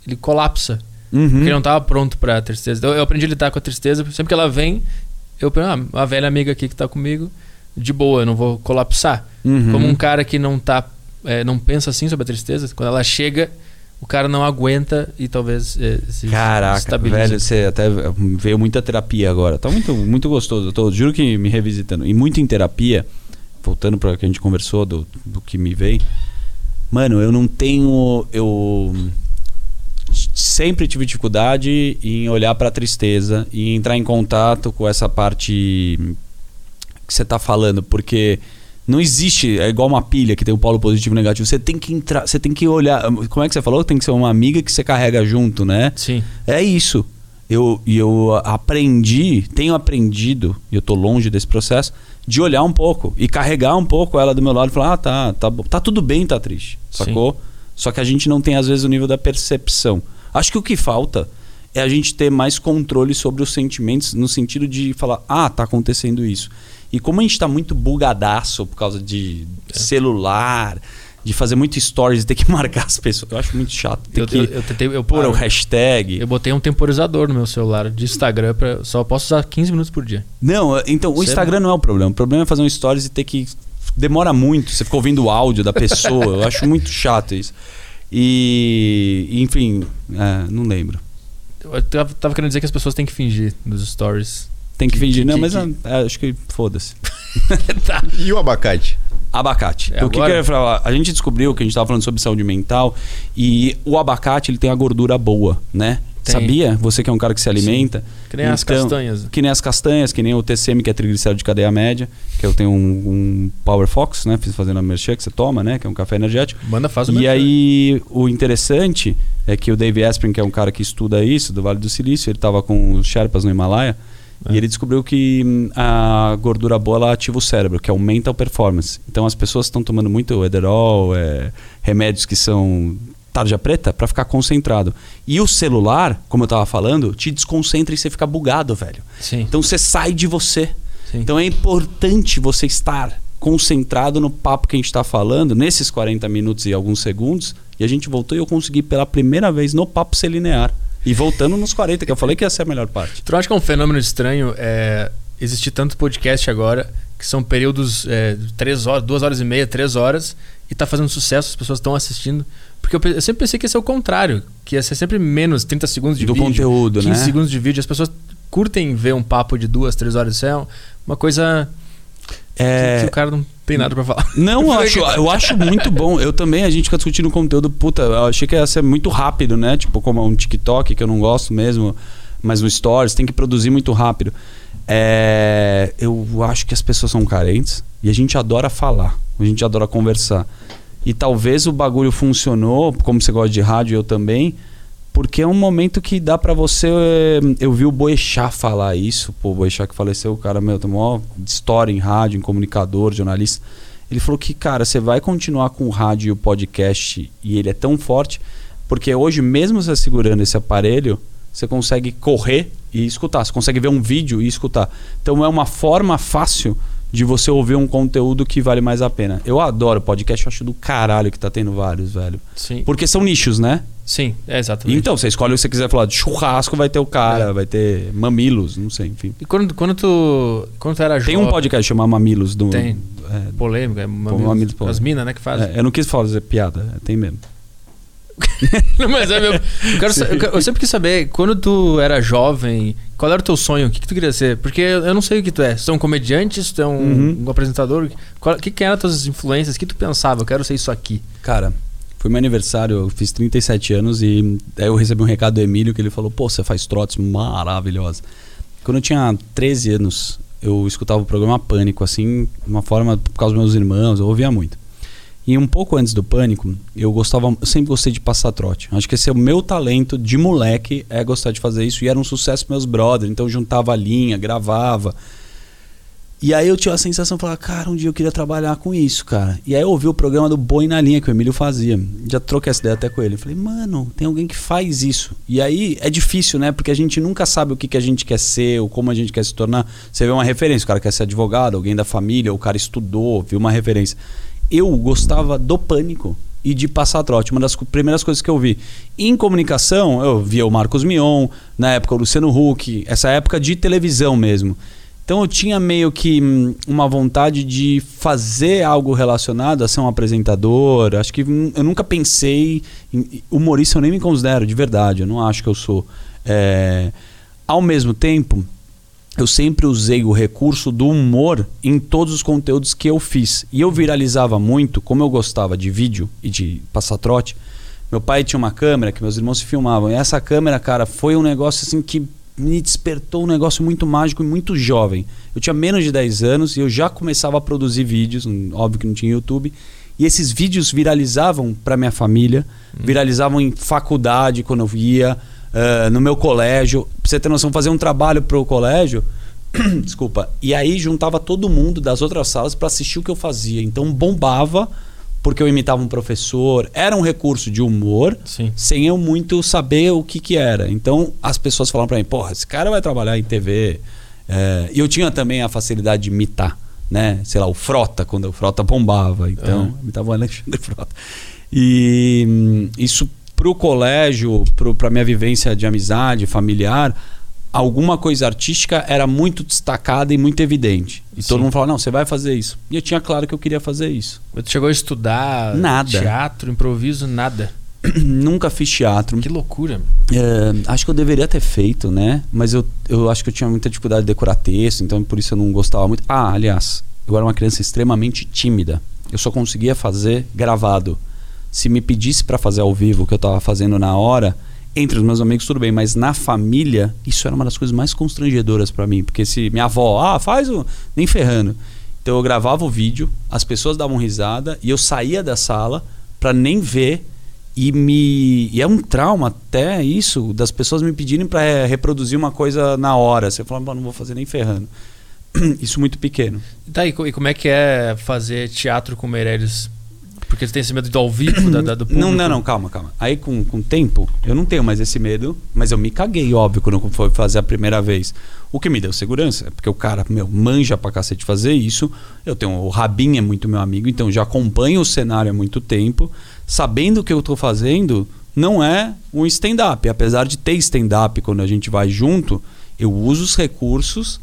ele colapsa. Uhum. Porque ele não tava pronto pra tristeza. Então, eu aprendi a lidar com a tristeza. Sempre que ela vem, eu penso, ah, uma velha amiga aqui que tá comigo, de boa, eu não vou colapsar. Uhum. Como um cara que não tá. é, não pensa assim sobre a tristeza, quando ela chega, o cara não aguenta e talvez é, se Caraca, estabilize. velho, você até veio muita terapia agora. Tá muito, muito gostoso. Eu tô, juro que me revisitando. E muito em terapia, voltando para que a gente conversou do, do que me veio. Mano, eu não tenho. Eu sempre tive dificuldade em olhar para a tristeza e entrar em contato com essa parte que você tá falando, porque não existe, é igual uma pilha que tem o polo positivo e negativo. Você tem que entrar, você tem que olhar. Como é que você falou? Tem que ser uma amiga que você carrega junto, né? Sim. É isso. Eu, e eu aprendi, tenho aprendido, e eu tô longe desse processo, de olhar um pouco e carregar um pouco ela do meu lado e falar: ah, tá, tá, bom. tá tudo bem, tá triste. Sacou? Só que a gente não tem, às vezes, o nível da percepção. Acho que o que falta é a gente ter mais controle sobre os sentimentos, no sentido de falar: ah, tá acontecendo isso. E como a gente tá muito bugadaço por causa de celular, de fazer muito stories, de ter que marcar as pessoas. Eu acho muito chato. Ter Eu, que eu, eu tentei. Eu, pôr o hashtag. eu botei um temporizador no meu celular de Instagram. Pra, só posso usar 15 minutos por dia. Não, então o? Instagram não é o problema. O problema é fazer um stories e ter que. Demora muito, você fica ouvindo o áudio da pessoa. Eu acho muito chato isso. E. Enfim, é, não lembro. Eu tava, tava querendo dizer que as pessoas têm que fingir nos stories. Tem que Que- fingir. que- não, que- mas que- é, acho que foda-se. tá. E o abacate? Abacate. É o que, que eu ia falar? A gente descobriu que a gente estava falando sobre saúde mental e o abacate ele tem a gordura boa, né? Tem. Sabia? Você que é um cara que se alimenta. Que nem as Então, castanhas. Que nem as castanhas, que nem o TCM, que é triglicérido de cadeia média, que eu tenho um, um Power Fox, né? Fiz fazendo a merchan que você toma, né? Que é um café energético. Manda faz o E merchan. aí, o interessante é que o Dave Asprey, que é um cara que estuda isso, do Vale do Silício, ele estava com os Sherpas no Himalaia, É. e ele descobriu que hum, a gordura boa ela ativa o cérebro, que aumenta a performance. Então, as pessoas estão tomando muito Ederol, é, remédios que são tarja preta, para ficar concentrado. E o celular, como eu estava falando, te desconcentra e você fica bugado, velho. Sim. Então, você sai de você. sim. Então é importante você estar concentrado no papo que a gente está falando, nesses 40 minutos e alguns segundos. E a gente voltou e eu consegui pela primeira vez no papo ser linear. E voltando nos 40, que eu falei que ia ser a melhor parte. Tu acha que é um fenômeno estranho é, existir tanto podcast agora, que são períodos é, de três horas, duas horas e meia, três horas, e tá fazendo sucesso, as pessoas estão assistindo. Porque eu, eu sempre pensei que ia ser o contrário, que ia ser sempre menos 30 segundos de Do vídeo. conteúdo, 15 né? segundos de vídeo. As pessoas curtem ver um papo de duas, três horas. Isso é uma coisa que, É, que o cara não tem nada pra falar. Não, eu acho, eu acho muito bom. Eu também, a gente fica discutindo conteúdo, puta, eu achei que ia ser muito rápido, né? Tipo, como um TikTok, que eu não gosto mesmo, mas no Stories, tem que produzir muito rápido. É, eu acho que as pessoas são carentes e a gente adora falar, a gente adora conversar. E talvez o bagulho funcionou, como você gosta de rádio, eu também, porque é um momento que dá pra você. eh, Eu vi o Boechat falar isso, pô, o Boechat que faleceu, o cara, meu, tem maior história em rádio, em comunicador, jornalista. Ele falou que, cara, você vai continuar com o rádio e o podcast e ele é tão forte, porque hoje, mesmo você segurando esse aparelho, você consegue correr e escutar. Você consegue ver um vídeo e escutar. Então é uma forma fácil de você ouvir um conteúdo que vale mais a pena. Eu adoro podcast, eu acho do caralho que tá tendo vários, velho. Sim. Porque são nichos, né? Sim, é exatamente. Então, você escolhe o que você quiser falar de churrasco, vai ter o cara, É. vai ter mamilos, não sei, enfim. E quando, quando, tu, quando tu era Tem jovem... um podcast chamado Mamilos do. Tem. é, Polêmica, é mamilos, Mamilos polêmico. as minas, né, que fazem. é, eu não quis fazer piada, é, tem mesmo. Não, mas é meu. Eu, quero eu quero- eu sempre quis saber, quando tu era jovem, qual era o teu sonho? O que, que tu queria ser? Porque eu eu não sei o que tu é. Se tu é um comediante, se tu é um, Uhum. um apresentador. O que, que eram as tuas influências? O que tu pensava? Eu quero ser isso aqui. Cara, foi meu aniversário, eu fiz 37 anos e aí eu recebi um recado do Emílio que ele falou: pô, você faz trotes maravilhosas. Quando eu tinha 13 anos, eu escutava o programa Pânico, assim, uma forma, por causa dos meus irmãos, eu ouvia muito. E um pouco antes do Pânico, eu gostava, eu sempre gostei de passar trote. Acho que esse é o meu talento de moleque, é gostar de fazer isso. E era um sucesso meus brothers, então eu juntava a linha, gravava. E aí eu tinha a sensação falar, cara, um dia eu queria trabalhar com isso, cara. E aí eu ouvi o programa do Boi na Linha que o Emílio fazia. Já troquei essa ideia até com ele. Falei, mano, tem alguém que faz isso. E aí é difícil, né? Porque a gente nunca sabe o que, que a gente quer ser, ou como a gente quer se tornar. Você vê uma referência, o cara quer ser advogado, alguém da família, o cara estudou, viu uma referência. Eu gostava do pânico. e de passar trote. Uma das primeiras coisas que eu vi. Em comunicação, eu via o Marcos Mion, na época o Luciano Huck, essa época de televisão mesmo. Então eu tinha meio que hum, uma vontade de fazer algo relacionado a ser um apresentador. Acho que hum, eu nunca pensei. Em, humorista eu nem me considero, de verdade. Eu não acho que eu sou. É, ao mesmo tempo, eu sempre usei o recurso do humor em todos os conteúdos que eu fiz. E eu viralizava muito, como eu gostava de vídeo e de passar trote. Meu pai tinha uma câmera que meus irmãos se filmavam. E essa câmera, cara, foi um negócio assim que me despertou um negócio muito mágico e muito jovem. Eu tinha menos de 10 anos e eu já começava a produzir vídeos, hum, óbvio que não tinha YouTube. E esses vídeos viralizavam para minha família, viralizavam em faculdade quando eu ia, eh, no meu colégio. Pra você ter noção, fazer um trabalho pro colégio, desculpa, e aí juntava todo mundo das outras salas para assistir o que eu fazia. Então bombava porque eu imitava um professor. Era um recurso de humor, Sim. sem eu muito saber o que que era. Então as pessoas falavam para mim, porra, esse cara vai trabalhar em TV. É, e eu tinha também a facilidade de imitar, né? Sei lá, o Frota, quando o Frota bombava. Então, eu imitava o Alexandre Frota. E hum, isso pro colégio, pro, pra minha vivência de amizade, familiar, alguma coisa artística era muito destacada e muito evidente. E Sim. todo mundo falava, não, você vai fazer isso. E eu tinha claro que eu queria fazer isso. Você chegou a estudar Nada. teatro, improviso, nada. Nunca fiz teatro. Que loucura. É, acho que eu deveria ter feito, né? Mas eu, eu acho que eu tinha muita dificuldade de decorar texto, então por isso eu não gostava muito. Ah, aliás, eu era uma criança extremamente tímida. Eu só conseguia fazer gravado. Se me pedisse para fazer ao vivo o que eu tava fazendo na hora, entre os meus amigos tudo bem, mas na família, isso era uma das coisas mais constrangedoras para mim, porque se minha avó, ah, faz o nem ferrando. Então eu gravava o vídeo, as pessoas davam risada e eu saía da sala para nem ver e me e é um trauma até isso das pessoas me pedirem para reproduzir uma coisa na hora. Você fala, "Pô, não vou fazer nem ferrando. Isso muito pequeno. Tá, e, co- como é que é fazer teatro com Meirelles? Porque você tem esse medo do ao vivo, da, da- do público? Não, não, não, calma, calma. Aí com, o tempo, eu não tenho mais esse medo, mas eu me caguei, óbvio, quando fui fazer a primeira vez. O que me deu segurança, é porque o cara, meu, manja pra cacete fazer isso. Eu tenho, o Rabin é muito meu amigo, então já acompanho o cenário há muito tempo. Sabendo o que eu tô fazendo, não é um stand-up. Apesar de ter stand-up quando a gente vai junto, eu uso os recursos.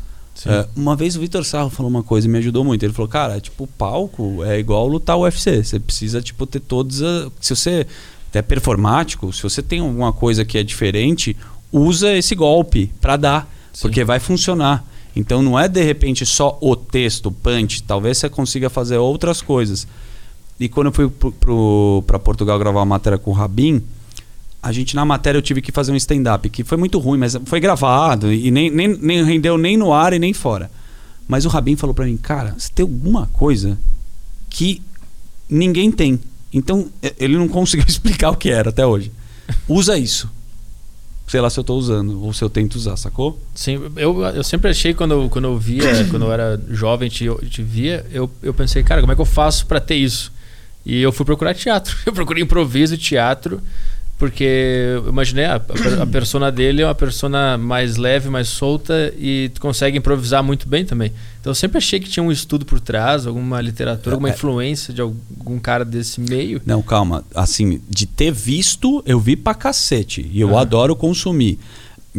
É, uma vez o Vitor Sarro falou uma coisa e me ajudou muito. Ele falou, cara, tipo, o palco é igual lutar UFC. Você precisa, tipo, ter todos. A... Se você é performático, se você tem alguma coisa que é diferente, usa esse golpe pra dar. Sim. Porque vai funcionar. Então não é de repente só o texto, o punch. Talvez você consiga fazer outras coisas. E quando eu fui pra Portugal gravar uma matéria com o Rabin, a gente na matéria eu tive que fazer um stand-up, que foi muito ruim, mas foi gravado e nem, nem, nem rendeu nem no ar e nem fora. Mas o Rabin falou pra mim, cara, você tem alguma coisa que ninguém tem. Então ele não conseguiu explicar o que era até hoje. Usa isso. Sei lá se eu tô usando ou se eu tento usar, sacou? Sim, eu, eu sempre achei quando eu, quando eu via, quando eu era jovem, te, eu te via, eu, eu pensei, cara, como é que eu faço pra ter isso? E eu fui procurar teatro. Eu procurei improviso e teatro, porque eu imaginei a, a, per- a persona dele é uma persona mais leve, mais solta e tu consegue improvisar muito bem também. Então eu sempre achei que tinha um estudo por trás, alguma literatura, alguma É. influência de algum cara desse meio. Não, calma. Assim, de ter visto, eu vi pra cacete. E eu adoro consumir.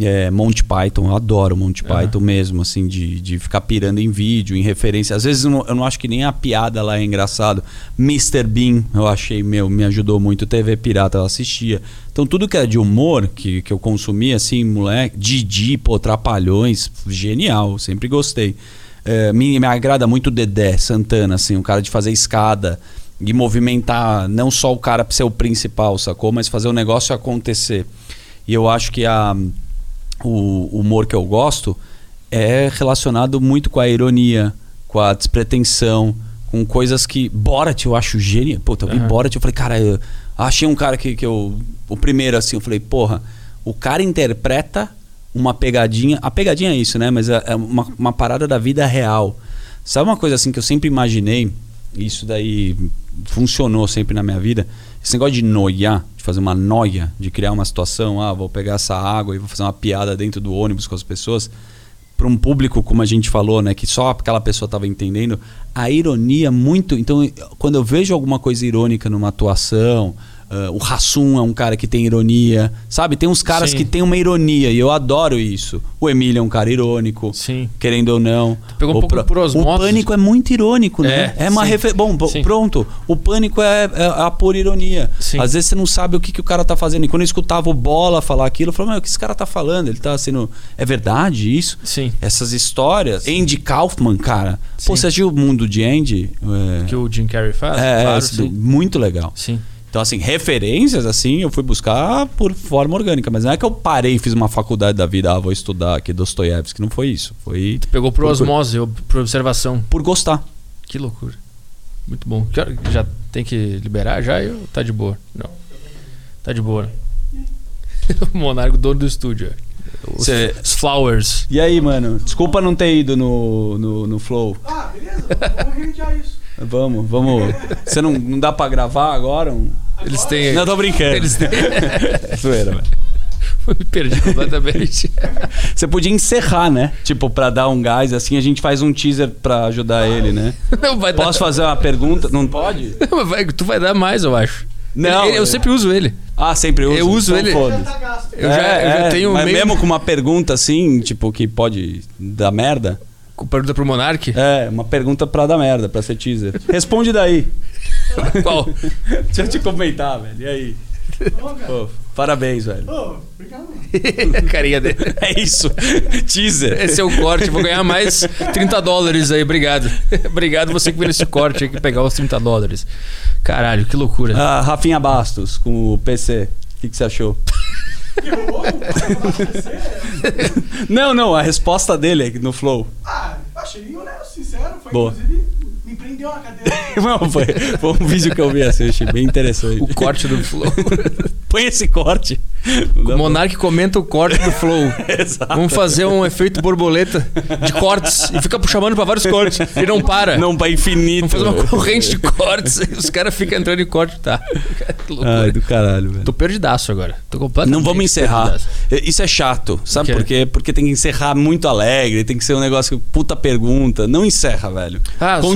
É, Monty Python, eu adoro Monty. Python mesmo, assim, de, de ficar pirando em vídeo, em referência. Às vezes eu não, eu não acho que nem a piada lá é engraçado. Mr. Bean, eu achei, meu, me ajudou muito. TV Pirata, eu assistia. Então tudo que era de humor, que, que eu consumia, assim, moleque, Didi, pô, Trapalhões, genial, sempre gostei. É, me, me agrada muito o Dedé Santana, assim, um cara de fazer escada e movimentar não só o cara pra ser o principal, sacou? Mas fazer o negócio acontecer. E eu acho que a, o humor que eu gosto é relacionado muito com a ironia, com a despretensão, com coisas que. Borat eu acho genial. Pô, eu vi Aham. Borat eu falei, cara, eu achei um cara que, que eu. O primeiro, assim, eu falei, porra, o cara interpreta uma pegadinha. A pegadinha é isso, né? Mas é, é uma, uma parada da vida real. Sabe uma coisa assim que eu sempre imaginei? Isso daí funcionou sempre na minha vida. Esse negócio de noiar, de fazer uma noia, de criar uma situação, ah, vou pegar essa água e vou fazer uma piada dentro do ônibus com as pessoas. para um público, como a gente falou, né, que só aquela pessoa estava entendendo, a ironia muito. Então, quando eu vejo alguma coisa irônica numa atuação, ah, o Hassum é um cara que tem ironia, sabe? Tem uns caras Sim. que tem uma ironia e eu adoro isso. O Emílio é um cara irônico, Sim. querendo ou não. pegou um O pouco por osmose. O Pânico é muito irônico, né? É, É, uma refer... Bom, Sim. pronto. O Pânico é, é a pura ironia. Sim. Às vezes você não sabe o que, que o cara tá fazendo. E quando eu escutava o Bola falar aquilo, eu falava, mas o que esse cara tá falando? Ele tá sendo... É verdade isso? Sim. Essas histórias. Andy Kaufman, cara. Pô, você assistiu o mundo de Andy? É, Que o Jim Carrey faz? é, claro, muito legal. Sim. Então, assim, referências, assim, eu fui buscar por forma orgânica. Mas não é que eu parei e fiz uma faculdade da vida, ah, vou estudar aqui Dostoiévski. Não foi isso. Foi Pegou por Por- osmose, ou por observação. por gostar. Que loucura. Muito bom. Já tem que liberar já ou tá de boa? Não. Tá de boa. o Monarco, dono do estúdio. Os, Cê- os Flowers. E aí, mano? Desculpa não ter ido no, no, no Flow. Ah, beleza, vamos remediar isso. Vamos, vamos. Você não, não dá pra gravar agora? Um... Eles têm. Não, tô brincando. Eles têm. Zoeira, velho. Me perdi completamente. Você podia encerrar, né? Tipo, pra dar um gás, assim, a gente faz um teaser pra ajudar ele, né? Não vai Posso dar. fazer uma pergunta? Não pode? Mas vai- tu vai dar mais, eu acho. Não, Ele- eu é. sempre uso ele. Ah, sempre uso. Eu uso Então ele-. Eu já, É, eu já é, tenho mas meio. mesmo com uma pergunta assim, tipo, que pode dar merda. Pergunta pro Monark? É, uma pergunta pra dar merda, pra ser teaser. Responde daí. Qual? Deixa eu te comentar, velho. E aí? Ô, cara. Pô, parabéns, velho. Ô, obrigado. carinha dele. É isso. Teaser. Esse é o corte, vou ganhar mais 30 dólares aí, obrigado. obrigado você que viu esse corte aí que pegar os 30 dólares. Caralho, que loucura. Ah, Rafinha Bastos com o PC. O que, que você achou? Que rolou? Não, não, a resposta dele é no Flow. Ah, achei honesto, sincero. Foi Boa. inclusive me prendeu na cadeira. Não, foi, foi um vídeo que eu vi assim, eu achei bem interessante. O corte do Flow. Põe esse corte. O Monark comenta o corte do Flow. Vamos fazer um efeito borboleta de cortes e fica chamando pra vários cortes. E não para. Não, pra infinito. Vamos fazer uma corrente de cortes e os caras ficam entrando em corte. Tá. Ai, do caralho, velho. Tô perdidaço agora. Tô completamente Não vamos encerrar. perdidaço. Isso é chato, sabe por quê? Porque tem que encerrar muito alegre, tem que ser um negócio que puta pergunta. Não encerra, velho. Ah, só-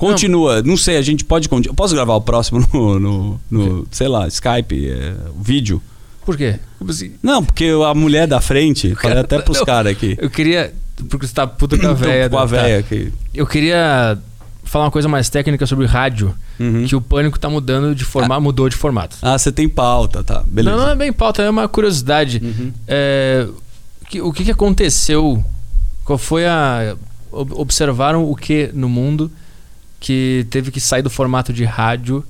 Continua. Não. sei, a gente pode continuar. Posso gravar o próximo no, no, no, sei lá, Skype, é, vídeo? Por quê? Assim? Não, porque a mulher da frente, falei até pros caras aqui. Eu queria. Porque você tá puta com a véia. com a tá? véia aqui. Eu queria falar uma coisa mais técnica sobre rádio. Uhum. Que o pânico tá mudando de formato, mudou de formato. Ah, você tem pauta, tá. Beleza. Não, não é bem pauta, é uma curiosidade. Uhum. É, o que- o que, que aconteceu? Qual foi a. ob- Observaram o que no mundo que teve que sair do formato de rádio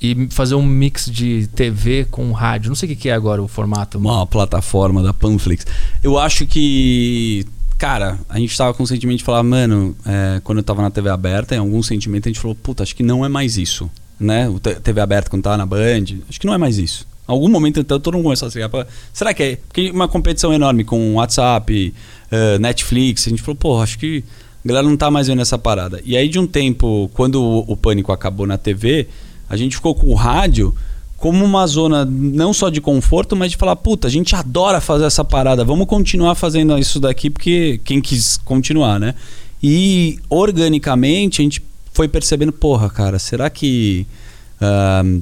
e fazer um mix de TV com rádio? Não sei o que, é agora o formato. uma plataforma da Panflix. Eu acho que, cara, a gente tava com o sentimento de falar, mano, é, quando eu tava na TV aberta, em algum sentimento a gente falou, puta, acho que não é mais isso, né? O TV aberta quando tava na Band, acho que não é mais isso. Em algum momento, então, todo mundo começou a se ligar pra, será que é? Porque uma competição enorme com WhatsApp, eh, Netflix, a gente falou, pô, acho que a galera não tá mais vendo essa parada. E aí, de um tempo, quando o, o Pânico acabou na TV, a gente ficou com o rádio como uma zona não só de conforto, mas de falar, puta, a gente adora fazer essa parada, vamos continuar fazendo isso daqui porque quem quis continuar, né? E organicamente a gente foi percebendo, porra, cara, será que ahn,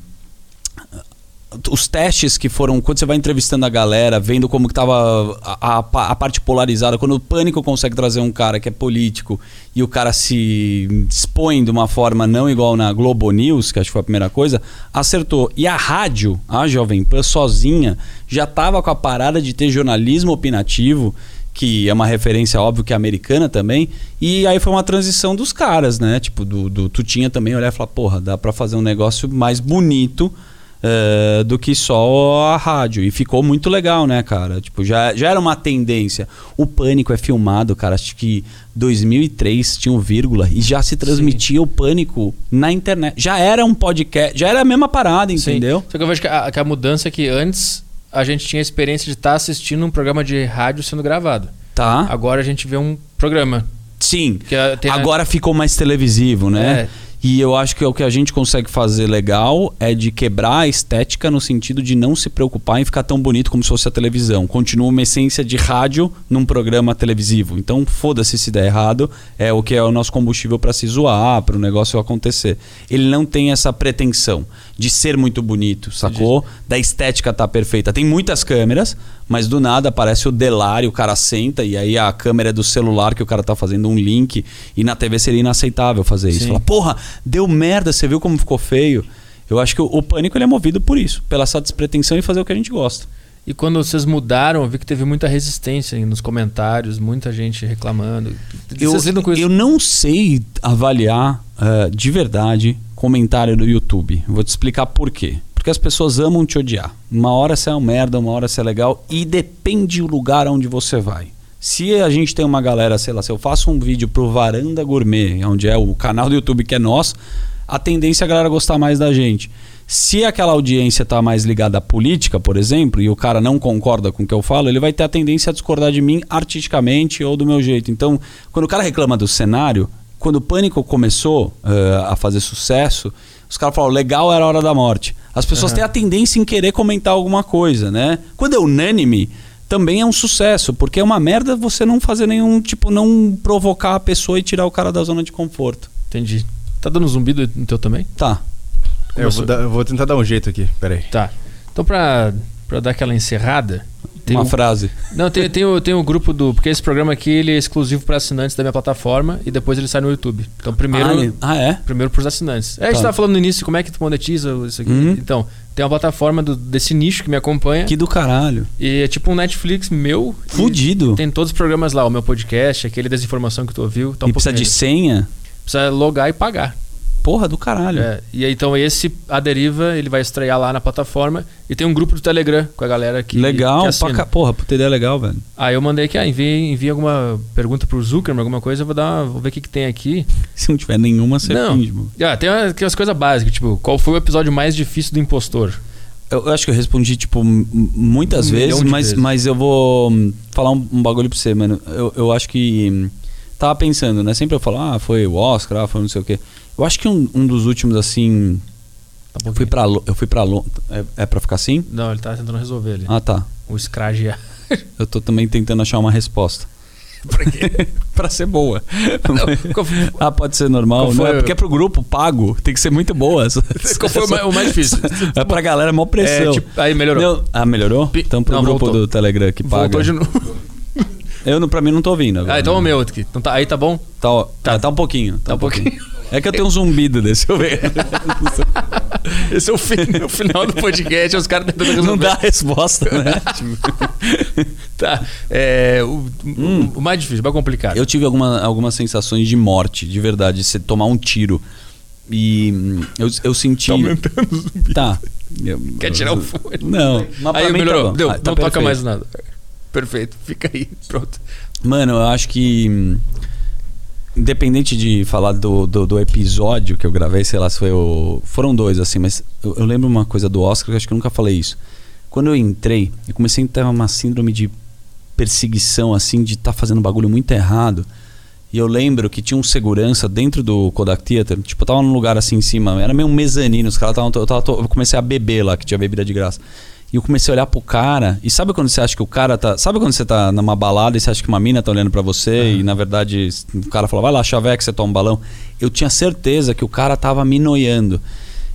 os testes que foram quando você vai entrevistando a galera, vendo como que tava a, a a parte polarizada, quando o pânico consegue trazer um cara que é político e o cara se expõe de uma forma não igual na Globo News, que acho que foi a primeira coisa, acertou. E a rádio, a Jovem Pan sozinha, já tava com a parada de ter jornalismo opinativo, que é uma referência óbvio que é americana também, e aí foi uma transição dos caras, né? Tipo, do, do tu tinha também olhar e falar, porra, dá pra fazer um negócio mais bonito eh, do que só a rádio. E ficou muito legal, né, cara? Tipo, já, já era uma tendência. O Pânico é filmado, cara, acho que 2003 tinha um vírgula e já se transmitia o Pânico na internet. Já era um podcast, já era a mesma parada, Sim. entendeu? Só que eu vejo que a, que a mudança é que antes a gente tinha a experiência de estar assistindo um programa de rádio sendo gravado. Tá? Agora a gente vê um programa. Sim. Que é- a- Agora ficou mais televisivo, né? É. E eu acho que o que a gente consegue fazer legal é de quebrar a estética no sentido de não se preocupar em ficar tão bonito como se fosse a televisão. Continua uma essência de rádio num programa televisivo. Então, foda-se se der errado, é o que é o nosso combustível para se zoar, para o negócio acontecer. Ele não tem essa pretensão de ser muito bonito, sacou? Da estética tá perfeita. Tem muitas câmeras, mas do nada aparece o Delari, o cara senta e aí a câmera é do celular que o cara tá fazendo um link e na TV seria inaceitável fazer isso. Sim. Fala, porra, deu merda, você viu como ficou feio? Eu acho que o, o pânico ele é movido por isso, pela essa despretensão e fazer o que a gente gosta. E quando vocês mudaram, eu vi que teve muita resistência nos comentários, muita gente reclamando. Eu, eu não sei avaliar eh, de verdade comentário do YouTube. Vou te explicar por quê. Porque as pessoas amam te odiar. Uma hora você é um merda, uma hora você é legal. E depende o lugar onde você vai. Se a gente tem uma galera, sei lá, se eu faço um vídeo pro Varanda Gourmet, onde é o canal do YouTube que é nosso, a tendência é a galera gostar mais da gente. Se aquela audiência tá mais ligada à política, por exemplo, e o cara não concorda com o que eu falo, ele vai ter a tendência a discordar de mim artisticamente ou do meu jeito. Então, quando o cara reclama do cenário, quando o Pânico começou eh, a fazer sucesso, os caras falaram, legal era a hora da morte. As pessoas Aham. têm a tendência em querer comentar alguma coisa, né? Quando é unânime, também é um sucesso, porque é uma merda você não fazer nenhum, tipo, não provocar a pessoa e tirar o cara da zona de conforto. Entendi. Tá dando zumbido no teu também? Tá. É, eu, vou dar- eu vou tentar dar um jeito aqui, peraí. Tá. Então, pra, pra dar aquela encerrada. Tem uma um- frase. Não, tem, tem, o, tem o grupo do. Porque esse programa aqui ele é exclusivo para assinantes da minha plataforma e depois ele sai no YouTube. Então, primeiro. Ah, ele- ah, é? Primeiro pros assinantes. É, a gente Tá. tava falando no início como é que tu monetiza isso aqui. Uhum. Então, tem uma plataforma do- desse nicho que me acompanha. Que do caralho. E é tipo um Netflix meu. Fudido. Tem todos os programas lá, o meu podcast, aquele desinformação que tu ouviu. Tá um e precisa de senha? Precisa logar e pagar. Porra do caralho. É, e aí, então esse A Deriva, ele vai estrear lá na plataforma e tem um grupo do Telegram com a galera que legal. que assina. Porra, puta ideia legal, velho. Aí eu mandei aqui, ah, envia, envia alguma pergunta pro Zuckerman, alguma coisa, eu vou dar, vou ver o que, que tem aqui. Se não tiver nenhuma, você Não. finge, mano. Ah, tem aquelas coisas básicas, tipo, qual foi o episódio mais difícil do impostor? Eu, eu acho que eu respondi, tipo, muitas Um vezes, mas, vezes. mas eu vou hum, falar um, um bagulho pra você, mano. Eu, eu acho que. hum, Tava pensando, né? Sempre eu falo, ah, foi o Oscar, ah, foi não sei o quê. Eu acho que um, um dos últimos, assim. Tá Eu fui pra. Eu fui pra. É, é pra ficar assim? Não, ele tá tentando resolver ali. Ah, tá. O Scrage. Eu tô também tentando achar uma resposta. pra quê? pra ser boa. qual foi- ah, pode ser normal. Não foi é porque é pro grupo pago. Tem que ser muito boa. Qual foi o mais, difícil? É pra galera, mó pressão. É, tipo, aí melhorou. Não- ah, melhorou? Pi- Então pro Não, grupo voltou. do Telegram que paga. Voltou de novo. Eu, não- pra mim, não tô ouvindo agora. Ah, então é o meu aqui. Então tá, aí tá bom? Tá, ó, Tá. tá, um pouquinho. Tá, Tá um pouquinho. É que eu tenho um zumbido desse, eu vejo. Esse é o, fim, o final do podcast, os caras tentando resolver. Não dá resposta, né? Tá. É, o, o- o mais difícil, o mais complicado. eu tive alguma, algumas sensações de morte, de verdade, de você tomar um tiro. E hum, eu, eu senti. Tá aumentando o zumbi. Tá. Eu- Quer tirar o fone? Não, mas Aí tá melhorou. bom. Deu, Ah, tá não toca perfeito. mais nada. Perfeito. Fica aí. Pronto. Mano, eu acho que. Independente de falar do, do, do episódio que eu gravei, sei lá se foi o. Foram dois, assim, mas eu, eu lembro uma coisa do Oscar que eu acho que eu nunca falei isso. Quando eu entrei, eu comecei a ter uma síndrome de perseguição, assim, de estar fazendo um bagulho muito errado. E eu lembro que tinha um segurança dentro do Kodak Theater, tipo, eu tava num lugar assim em cima, era meio um mezanino, os caras estavam. Eu, eu comecei a beber lá, que tinha bebida de graça. E eu comecei a olhar pro cara, e sabe quando você acha que o cara tá. Sabe quando você tá numa balada e você acha que uma mina tá olhando pra você, e na verdade o cara falou, vai lá, chaveque, você toma um balão. Eu tinha certeza que o cara tava me noiando.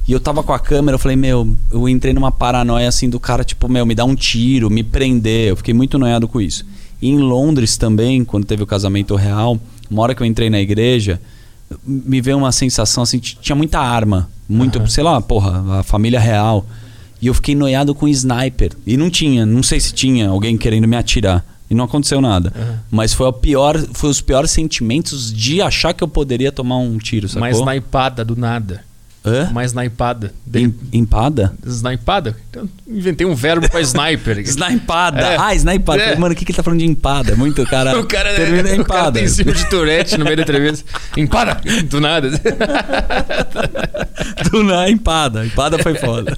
E eu tava com a câmera, eu falei, meu, eu entrei numa paranoia assim do cara, tipo, meu, me dá um tiro, me prender. Eu fiquei muito noiado com isso. E em Londres também, quando teve o casamento real, uma hora que eu entrei na igreja, me veio uma sensação assim, tinha muita arma, muito, Aham. sei lá, porra, a família real. E eu fiquei noiado com sniper. E não tinha, não sei se tinha alguém querendo me atirar. E não aconteceu nada. Aham. Mas foi, o pior, foi os piores sentimentos de achar que eu poderia tomar um tiro, sacou? Mais snipada do nada. Hã? Mais snipada. Em- Empada? Snipada? Então, inventei um verbo pra sniper. Snipada. É. Ah, snipada. É. Mano, o que, que ele tá falando de empada? Muito cara. O cara, termina em o cara empada. tem em cima de Tourette no meio da entrevista. Empada! Do nada. Do na empada. Empada foi foda.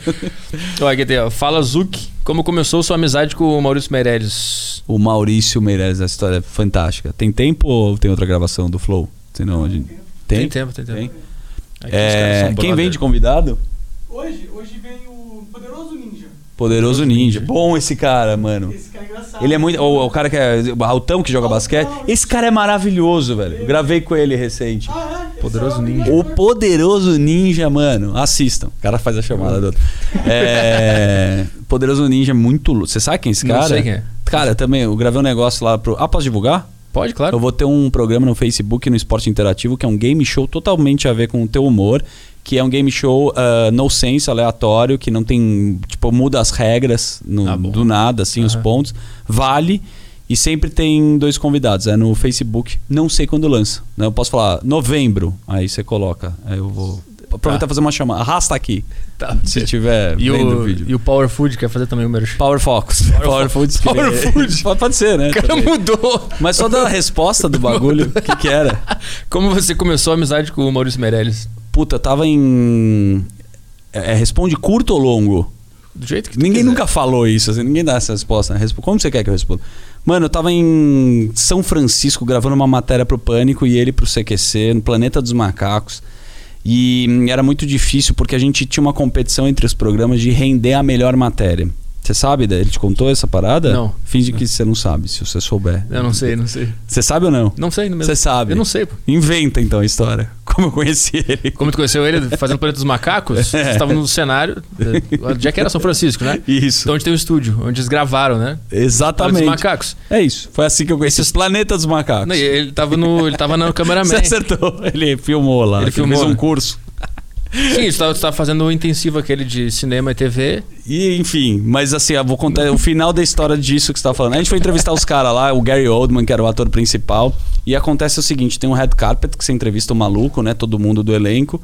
Ó, aqui tem, ó. Fala Zuc, como começou sua amizade com o Maurício Meirelles? o Maurício Meirelles, a história é fantástica. Tem tempo ou tem outra gravação do Flow? Tem não, a gente... Tem tempo, tem tempo. Tem? É, quem vem de convidado? Hoje, hoje vem o Poderoso Ninja. Poderoso Ninja. Bom esse cara, mano. Esse cara é engraçado. Ele é muito. O, o cara que é. O Altão que joga Altão. basquete. Esse cara é maravilhoso, velho. Eu Gravei com ele recente. Ah, é? Poderoso é Ninja. O Poderoso Ninja, mano. Assistam. O cara faz a chamada do outro. É. Poderoso Ninja é muito louco. Você sabe quem é esse Não cara? sei quem é. Cara, também, eu gravei um negócio lá pro. Ah, posso divulgar? Pode, claro. Eu vou ter um programa no Facebook no Esporte Interativo que é um game show totalmente a ver com o teu humor. Que é um game show ah, no sense, aleatório, que não tem. Tipo, muda as regras no- Ah, do nada, assim, os Aham. pontos. Vale. E sempre tem dois convidados. É no Facebook. Não sei quando lança. Né? Eu posso falar novembro. Aí você coloca. Aí eu vou. Aproveitar e fazer uma chamada. Arrasta aqui. Tá. Se tiver E o vídeo. e o Power Food quer fazer também o merchan. Power Fox. Power, Foods. que Power Food. Pode, ser, né? O cara mudou. Mas só da resposta do bagulho, o que, que era? Como você começou a amizade com o Maurício Meirelles? Puta, tava em. É, responde curto ou longo? Do jeito que Ninguém quiser. nunca falou isso, assim, ninguém dá essa resposta. né? Como você quer que eu responda? Mano, eu tava em São Francisco gravando uma matéria pro Pânico e ele pro CQC, no Planeta dos Macacos. E hum, era muito difícil porque a gente tinha uma competição entre os programas de render a melhor matéria. Você sabe? Ele te contou essa parada? Não. Finge que você não sabe, se você souber. Eu não sei, não sei. Você sabe ou não? Não sei mesmo. Você sabe. Eu não sei, pô. Inventa então a história. Como eu conheci ele. Como tu conheceu ele fazendo Planeta dos Macacos? É. Você estava no cenário. Já que era São Francisco, né? Isso. Então onde tem o estúdio, onde eles gravaram, né? Planeta dos Exatamente. Macacos. É isso. Foi assim que eu conheci os Planetas dos Macacos. Não, ele tava no. Ele tava no cameraman. Você acertou. Ele filmou lá. Ele Ele filmou, fez um né? curso. Sim, você tava, você tava fazendo o intensivo aquele de cinema e TV. E, enfim, mas assim, eu vou contar o final da história disso que você tá falando. A gente foi entrevistar os caras lá, o Gary Oldman, que era o ator principal. E acontece o seguinte: tem um red carpet que você entrevista o maluco, né? Todo mundo do elenco.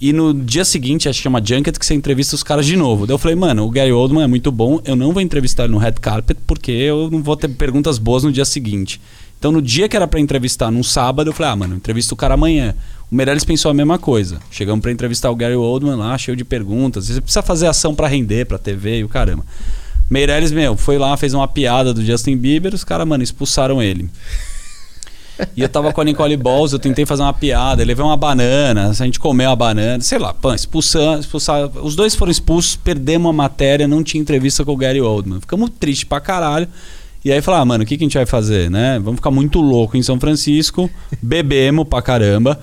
E no dia seguinte, acho que chama Junket, que você entrevista os caras de novo. Daí eu falei, mano, o Gary Oldman é muito bom, eu não vou entrevistar ele no red carpet porque eu não vou ter perguntas boas no dia seguinte. Então no dia que era pra entrevistar, num sábado, eu falei, ah, mano, entrevista o cara amanhã. O Meirelles pensou a mesma coisa. Chegamos pra entrevistar o Gary Oldman lá, cheio de perguntas. Você precisa fazer ação pra render, pra TV e o caramba. Meirelles, meu, foi lá, fez uma piada do Justin Bieber, os caras, mano, expulsaram ele. E eu tava com a Nicole Balls, eu tentei fazer uma piada, levou uma banana, a gente comeu a banana, sei lá, pã, expulsando, expulsar. Os dois foram expulsos, perdemos a matéria, não tinha entrevista com o Gary Oldman. Ficamos tristes pra caralho. E aí falar, ah, mano, o que, que a gente vai fazer, né? Vamos ficar muito louco em São Francisco, bebemos pra caramba.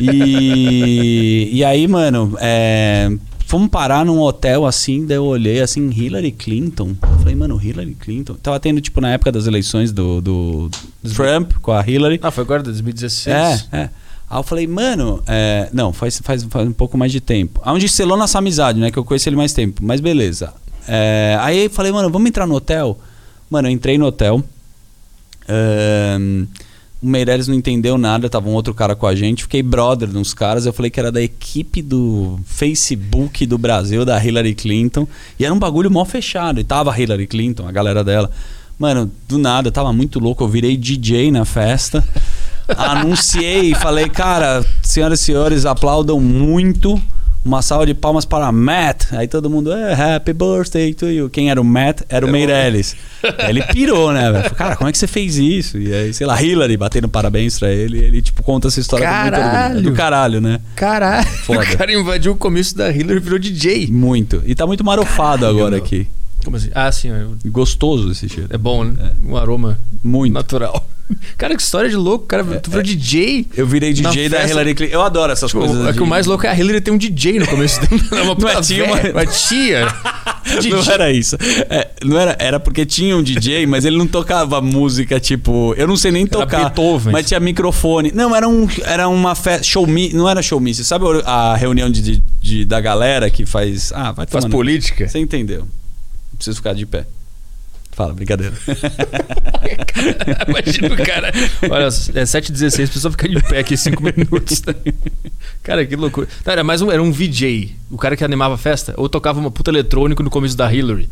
E, e aí, mano, é, fomos parar num hotel assim, daí eu olhei assim, Hillary Clinton. Eu falei, mano, Hillary Clinton. Tava tendo, tipo, na época das eleições do, do Trump com a Hillary. Ah, foi agora, 2016. É, é. Aí eu falei, mano, é, não, faz, faz, faz um pouco mais de tempo. Onde selou nossa amizade, né? Que eu conheci ele mais tempo, mas beleza. É, aí eu falei, mano, vamos entrar no hotel? Mano, eu entrei no hotel. ahn, o Meirelles não entendeu nada, tava um outro cara com a gente. Fiquei brother de uns caras. Eu falei que era da equipe do Facebook do Brasil, da Hillary Clinton. E era um bagulho mó fechado. E tava a Hillary Clinton, a galera dela. Mano, do nada, tava muito louco. Eu virei DJ na festa. Anunciei e falei, cara, senhoras e senhores, aplaudam muito. Uma salva de palmas para Matt. Aí todo mundo, é, happy birthday to you. Quem era o Matt? Era o Meirelles. Aí ele pirou, né, velho? Cara, como é que você fez isso? E aí, sei lá, Hillary batendo parabéns pra ele. Ele, tipo, conta essa história orgulho. Caralho. É Do caralho, né? Caralho. Foda. O cara invadiu o comício da Hillary e virou DJ. Muito. E tá muito marofado Caralho, agora meu. aqui. Como assim? Ah, sim. é- Gostoso esse cheiro. É bom, né? Um aroma Muito. natural. Cara, que história de louco. Cara, tu virou DJ. Eu virei DJ da Hillary Clinton. Eu adoro essas Tipo, coisas. é que o mais louco é a Hillary ter um DJ no começo dela. Uma Não é, tinha velha, uma- uma tia. Não era isso. É, não era, era porque tinha um DJ, mas ele não tocava música tipo. Eu não sei nem tocar. Beethoven. Mas tinha microfone. Não, era, um, era uma festa. Show me. Não era show me. Você sabe a reunião de, de- da galera que faz. Ah, vai Faz tomar no- política. Você entendeu. Preciso ficar de pé. Fala, brincadeira. Imagina o cara. Olha, é 7h16, precisa ficar de pé aqui 5 minutos. Cara, que loucura. Não, era mais um, era um VJ, o cara que animava a festa, ou tocava uma puta eletrônico no começo da Hillary.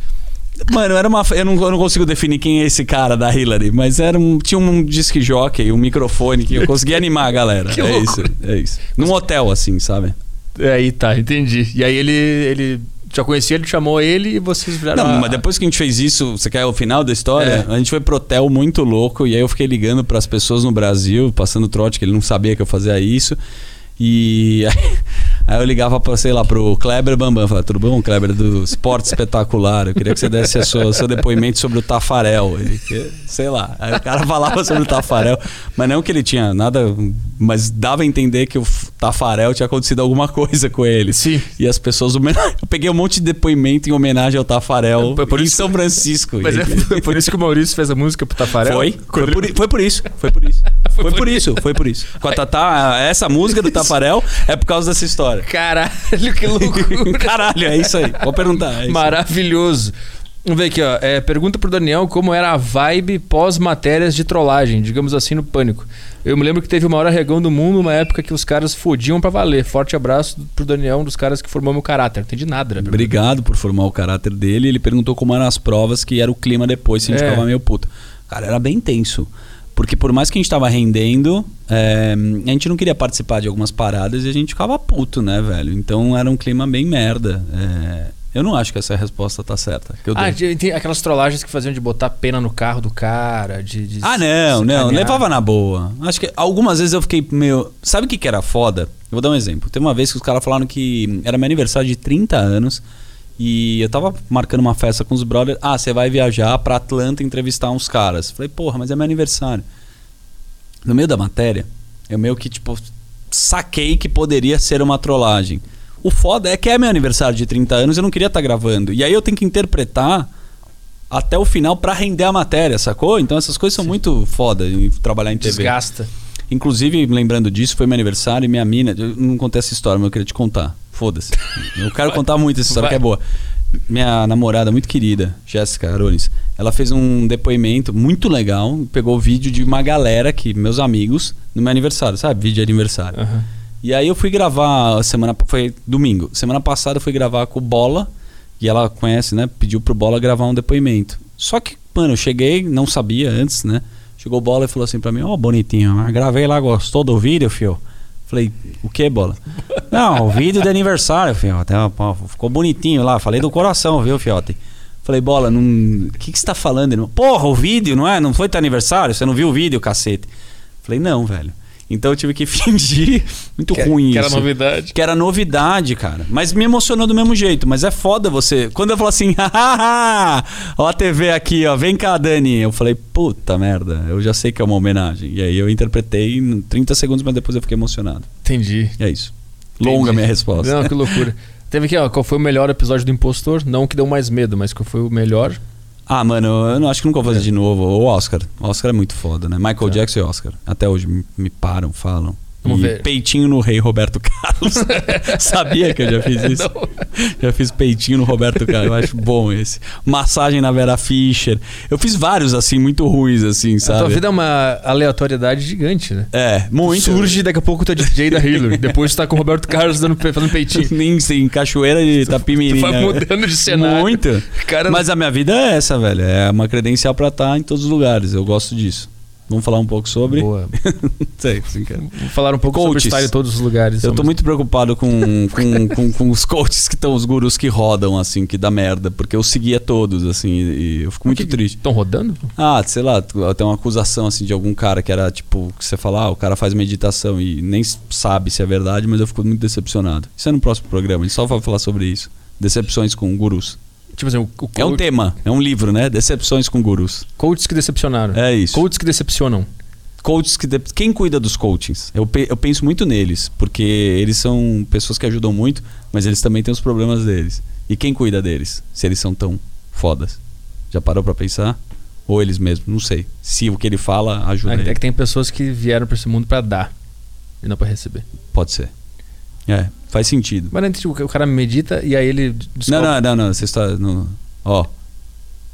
Mano, era uma. Eu não, eu não consigo definir quem é esse cara da Hillary, mas era um, tinha um disc jockey, um microfone que eu conseguia animar a galera. Que é isso, é isso. Num hotel, assim, sabe? É, Aí tá, entendi. E aí ele, ele já conhecia, ele chamou ele e vocês viraram. Não, a- mas depois que a gente fez isso, você quer o final da história? É. A gente foi pro hotel muito louco e aí eu fiquei ligando pras pessoas no Brasil, passando trote, que ele não sabia que eu fazia isso. E aí, Aí eu ligava pra, sei lá, pro Kleber Bambam. Falava, tudo bom, Kleber, do Esporte Espetacular. Eu queria que você desse a sua- seu depoimento sobre o Tafarel. Ele, sei lá. Aí o cara falava sobre o Tafarel. Mas não que ele tinha nada. Mas dava a entender que o Tafarel tinha acontecido alguma coisa com ele. Sim. E as pessoas. Eu peguei um monte de depoimento em homenagem ao Tafarel É por em isso- São Francisco. Mas é, por isso que o Maurício fez a música pro Tafarel? Foi? Foi por, foi por isso. Foi por isso. Foi por isso. Foi por isso. Com a Tatá, essa música do Tafarel é por causa dessa história. Caralho, que loucura. Caralho, é isso aí. Vou perguntar. É. Maravilhoso. Vamos ver aqui, ó. É, pergunta pro Daniel como era a vibe pós-matérias de trollagem, digamos assim, no pânico. Eu me lembro que teve o maior arregão do mundo, uma época que os caras fodiam pra valer. Forte abraço pro Daniel, um dos caras que formou meu caráter. Não entendi nada, né? Obrigado por formar o caráter dele. Ele perguntou como eram as provas, que era o clima depois, se a gente É. ficava meio puto. Cara, era bem tenso. Porque por mais que a gente tava rendendo, é, a gente não queria participar de algumas paradas e a gente ficava puto, né, velho? Então era um clima bem merda. É, eu não acho que essa resposta tá certa. Ah, de- tem aquelas trollagens que faziam de botar pena no carro do cara, de. de Ah, não, não, sacanear. levava na boa. Acho que algumas vezes eu fiquei meio. Sabe o que, que era foda? Eu vou dar um exemplo. Teve uma vez que os caras falaram que era meu aniversário de 30 anos e eu tava marcando uma festa com os brothers. Ah, você vai viajar pra Atlanta entrevistar uns caras. Falei, porra, mas é meu aniversário. No meio da matéria, eu meio que, tipo, saquei que poderia ser uma trollagem. O foda é que é meu aniversário de 30 anos, eu não queria estar gravando. E aí eu tenho que interpretar até o final pra render a matéria, sacou? Então essas coisas são muito foda em trabalhar em TV. Desgasta. Inclusive, lembrando disso, foi meu aniversário e minha mina. Eu não contei essa história, mas eu queria te contar. Foda-se. Eu quero contar muito essa história Vai. que é boa. Minha namorada muito querida, Jéssica Arones, ela fez um depoimento muito legal. Pegou o vídeo de uma galera que, meus amigos, no meu aniversário, sabe? Vídeo de aniversário. Aham. E aí eu fui gravar semana foi domingo. Semana passada eu fui gravar com o Bola e ela conhece, né? Pediu pro Bola gravar um depoimento. Só que, mano, eu cheguei, não sabia antes, né? Chegou o Bola e falou assim pra mim: "Ó, bonitinho, mas gravei lá, gostou do vídeo, fio?" Falei: "O que, Bola?" "Não, o vídeo de aniversário, fio. Até, pô, ficou bonitinho lá, falei do coração, viu, fiote?" Falei, bola, não... o que, que você tá falando? Porra, o vídeo, não é? Não foi teu aniversário? Você não viu o vídeo, cacete? Falei, não, velho. Então eu tive que fingir. Muito Que- ruim que era isso. novidade. Que era novidade, cara. Mas me emocionou do mesmo jeito. Mas é foda você. Quando eu falo assim, hahaha, ó a TV aqui, ó, vem cá, Dani. Eu falei, puta merda, eu já sei que é uma homenagem. E aí eu interpretei em 30 segundos, mas depois eu fiquei emocionado. Entendi. E é isso. Longa Entendi. minha resposta. Não, que loucura. Teve aqui, ó, qual foi o melhor episódio do Impostor? Não o que deu mais medo, mas qual foi o melhor? Ah, mano, eu não acho que nunca vou fazer É. de novo. O Oscar. O Oscar é muito foda, né? Michael Tá. Jackson e Oscar. Até hoje me param, falam. Vamos ver. peitinho no rei Roberto Carlos. Sabia que eu já fiz isso? Não. Já fiz peitinho no Roberto Carlos. Eu acho bom esse. Massagem na Vera Fischer. Eu fiz vários, assim, muito ruins, assim, A tua sabe? vida é uma aleatoriedade gigante, né? É, muito. Surge daqui a pouco tu é DJ da Hillary. Depois tu tá com o Roberto Carlos dando, fazendo peitinho. Nem em cachoeira de Itapimirim. Tu vai né? mudando de cenário. Muito. Cara, Mas a minha vida é essa, velho. É uma credencial pra estar em todos os lugares. Eu gosto disso. Vamos falar um pouco sobre? Boa. Sei. Vamos falar um pouco sobre Coaches. style em todos os lugares. Eu tô muito preocupado com, com, com, com os coaches que estão, os gurus que rodam, assim, que dá merda. Porque eu seguia todos, assim, e eu fico muito triste. Estão rodando? Ah, sei lá, tem uma acusação, assim, de algum cara que era, tipo, que você fala, ah, o cara faz meditação e nem sabe se é verdade, mas eu fico muito decepcionado. Isso é no próximo programa, a gente só vai falar sobre isso. Decepções com gurus. Tipo assim, o, o É um coach- tema, é um livro, né? Decepções com gurus. coaches que decepcionaram. É isso. Coaches que decepcionam. Coaches que. de- Quem cuida dos coachings? Eu, pe- eu penso muito neles, porque eles são pessoas que ajudam muito, mas eles também têm os problemas deles. E quem cuida deles? Se eles são tão fodas? Já parou pra pensar? Ou eles mesmos? Não sei. Se o que ele fala ajuda É, ele. é que tem pessoas que vieram pra esse mundo pra dar e não pra receber. Pode ser. É, faz sentido. Mas não entendi, o cara medita e aí ele descobre... Não, não, não, não. Você está. No... Ó.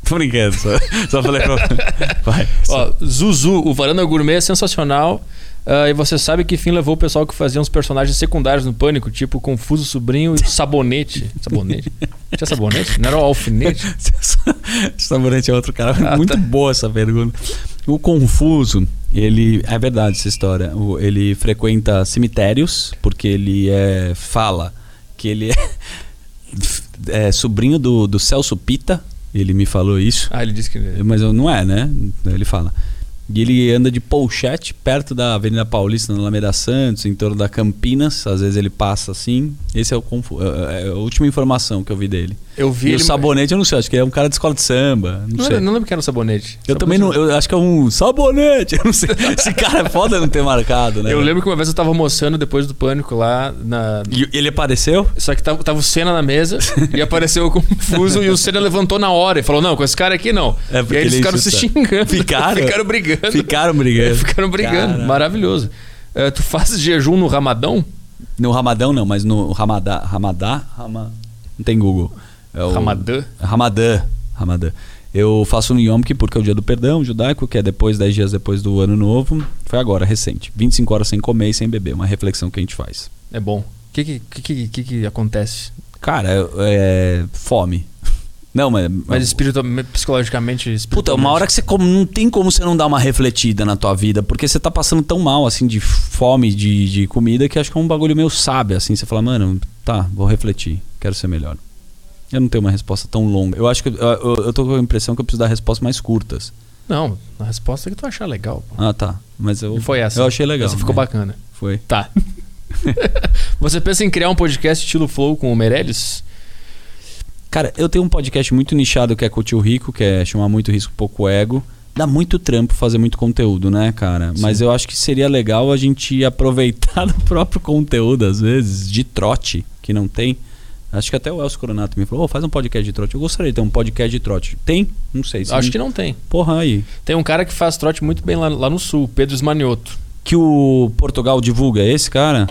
Tô brincando, só, só falei pra. Vai. Ó, Zuzu, o Varanda Gourmet é sensacional. ah, e você sabe que fim levou o pessoal que fazia uns personagens secundários no Pânico, tipo Confuso Sobrinho e Sabonete. Sabonete? Tinha sabonete? Não era o alfinete? Sabonete é outro cara. Ah, Muito tá. boa essa pergunta. O Confuso, ele. É verdade essa história. O- ele frequenta cemitérios, porque ele é. Fala que ele é, é sobrinho do, do Celso Pita. Ele me falou isso. Ah, ele disse que... Mas eu- não é, né? Ele fala. E ele anda de polchete perto da Avenida Paulista, na Alameda Santos, em torno da Campinas. Às vezes ele passa assim. Esse é, o confu- é- é a última informação que eu vi dele. Eu vi E ele. o sabonete, eu não sei, acho que é um cara de escola de samba. Não, Não, sei. lembro- não lembro que era um sabonete. Eu também não. Eu acho que é um sabonete. Eu não sei. Esse cara é foda não ter marcado, né? Eu lembro que uma vez eu tava almoçando depois do pânico lá na. E ele apareceu? Só que tava, tava o Senna na mesa e apareceu o confuso e o Senna levantou na hora e falou: Não, com esse cara aqui não. É, porque e aí eles ele ficaram se insulta. xingando. Ficaram? Ficaram brigando. Ficaram brigando. Ficaram brigando. Cara. Maravilhoso. Eh, tu fazes jejum no Ramadão? No Ramadão não, mas no Ramadá. Ramadá? Rama... Não tem Google. É o- Ramadã? Ramadã. Ramadã. Eu faço no Yom Kippur, que é o dia do perdão judaico, que é depois, 10 dias depois do ano novo. Foi agora, recente. 25 horas sem comer e sem beber. Uma reflexão que a gente faz. É bom. O que que, que, que, que acontece? Cara, é, fome. Não, mas. Mas espiritual, psicologicamente, Puta, espiritualmente. uma hora que você come, não tem como você não dar uma refletida na tua vida, porque você tá passando tão mal, assim, de fome, de, de comida, que acho que é um bagulho meio sábio, assim. Você fala, mano, tá, vou refletir, quero ser melhor. Eu não tenho uma resposta tão longa. Eu acho que eu, eu, eu tô com a impressão que eu preciso dar respostas mais curtas. Não, a resposta é que tu achar legal. pô. Ah, tá. Mas eu. E foi essa. Eu achei legal. Essa ficou né? bacana. Foi. Tá. Você pensa em criar um podcast estilo Flow com o Meirelles? Cara, eu tenho um podcast muito nichado que é com o Tio Rico, que é chamar muito risco, pouco ego. Dá muito trampo fazer muito conteúdo, né, cara? Mas eu acho que seria legal a gente aproveitar do próprio conteúdo, às vezes, de trote, que não tem. Acho que até o Elcio Coronato me falou, "Ô, faz um podcast de trote. Eu gostaria de ter um podcast de trote. Tem? Não sei. se Acho que não tem. Porra, aí. Tem um cara que faz trote muito bem lá, lá no sul, Pedro Esmanioto. Que o Portugal divulga, é esse cara?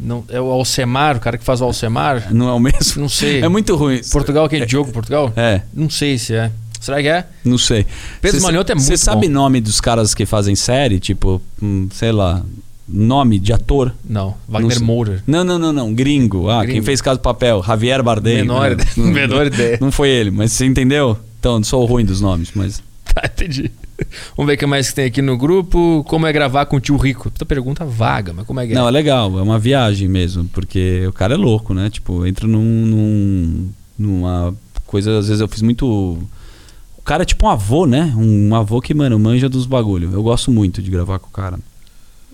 Não, é o Alcemar, o cara que faz o Alcemar? Não é o mesmo? Não sei. É muito ruim. Portugal, aquele Diogo Portugal? É, Não sei se é. Será que é? não sei. Pedro Cê- Manioto é Você muito sabe bom. nome dos caras que fazem série? Tipo, hum, sei lá, nome de ator? Não, Wagner. Moura. Não, não, não, não. Gringo. Ah, Gringo. quem fez Caso do Papel? Javier Bardem. Menor Não, ideia. não- Menor ideia. Não foi ele, mas você entendeu? Então, sou ruim dos nomes, mas. Tá, entendi. Vamos ver o que mais que tem aqui no grupo. Como é gravar com o tio Rico? Puta pergunta vaga, mas como é que é? Não, é legal, é uma viagem mesmo, porque o cara é louco, né? Tipo, entra num, num- numa coisa, às vezes eu fiz muito. O cara é tipo um avô, né? Um avô que, mano, manja dos bagulho. Eu gosto muito de gravar com o cara.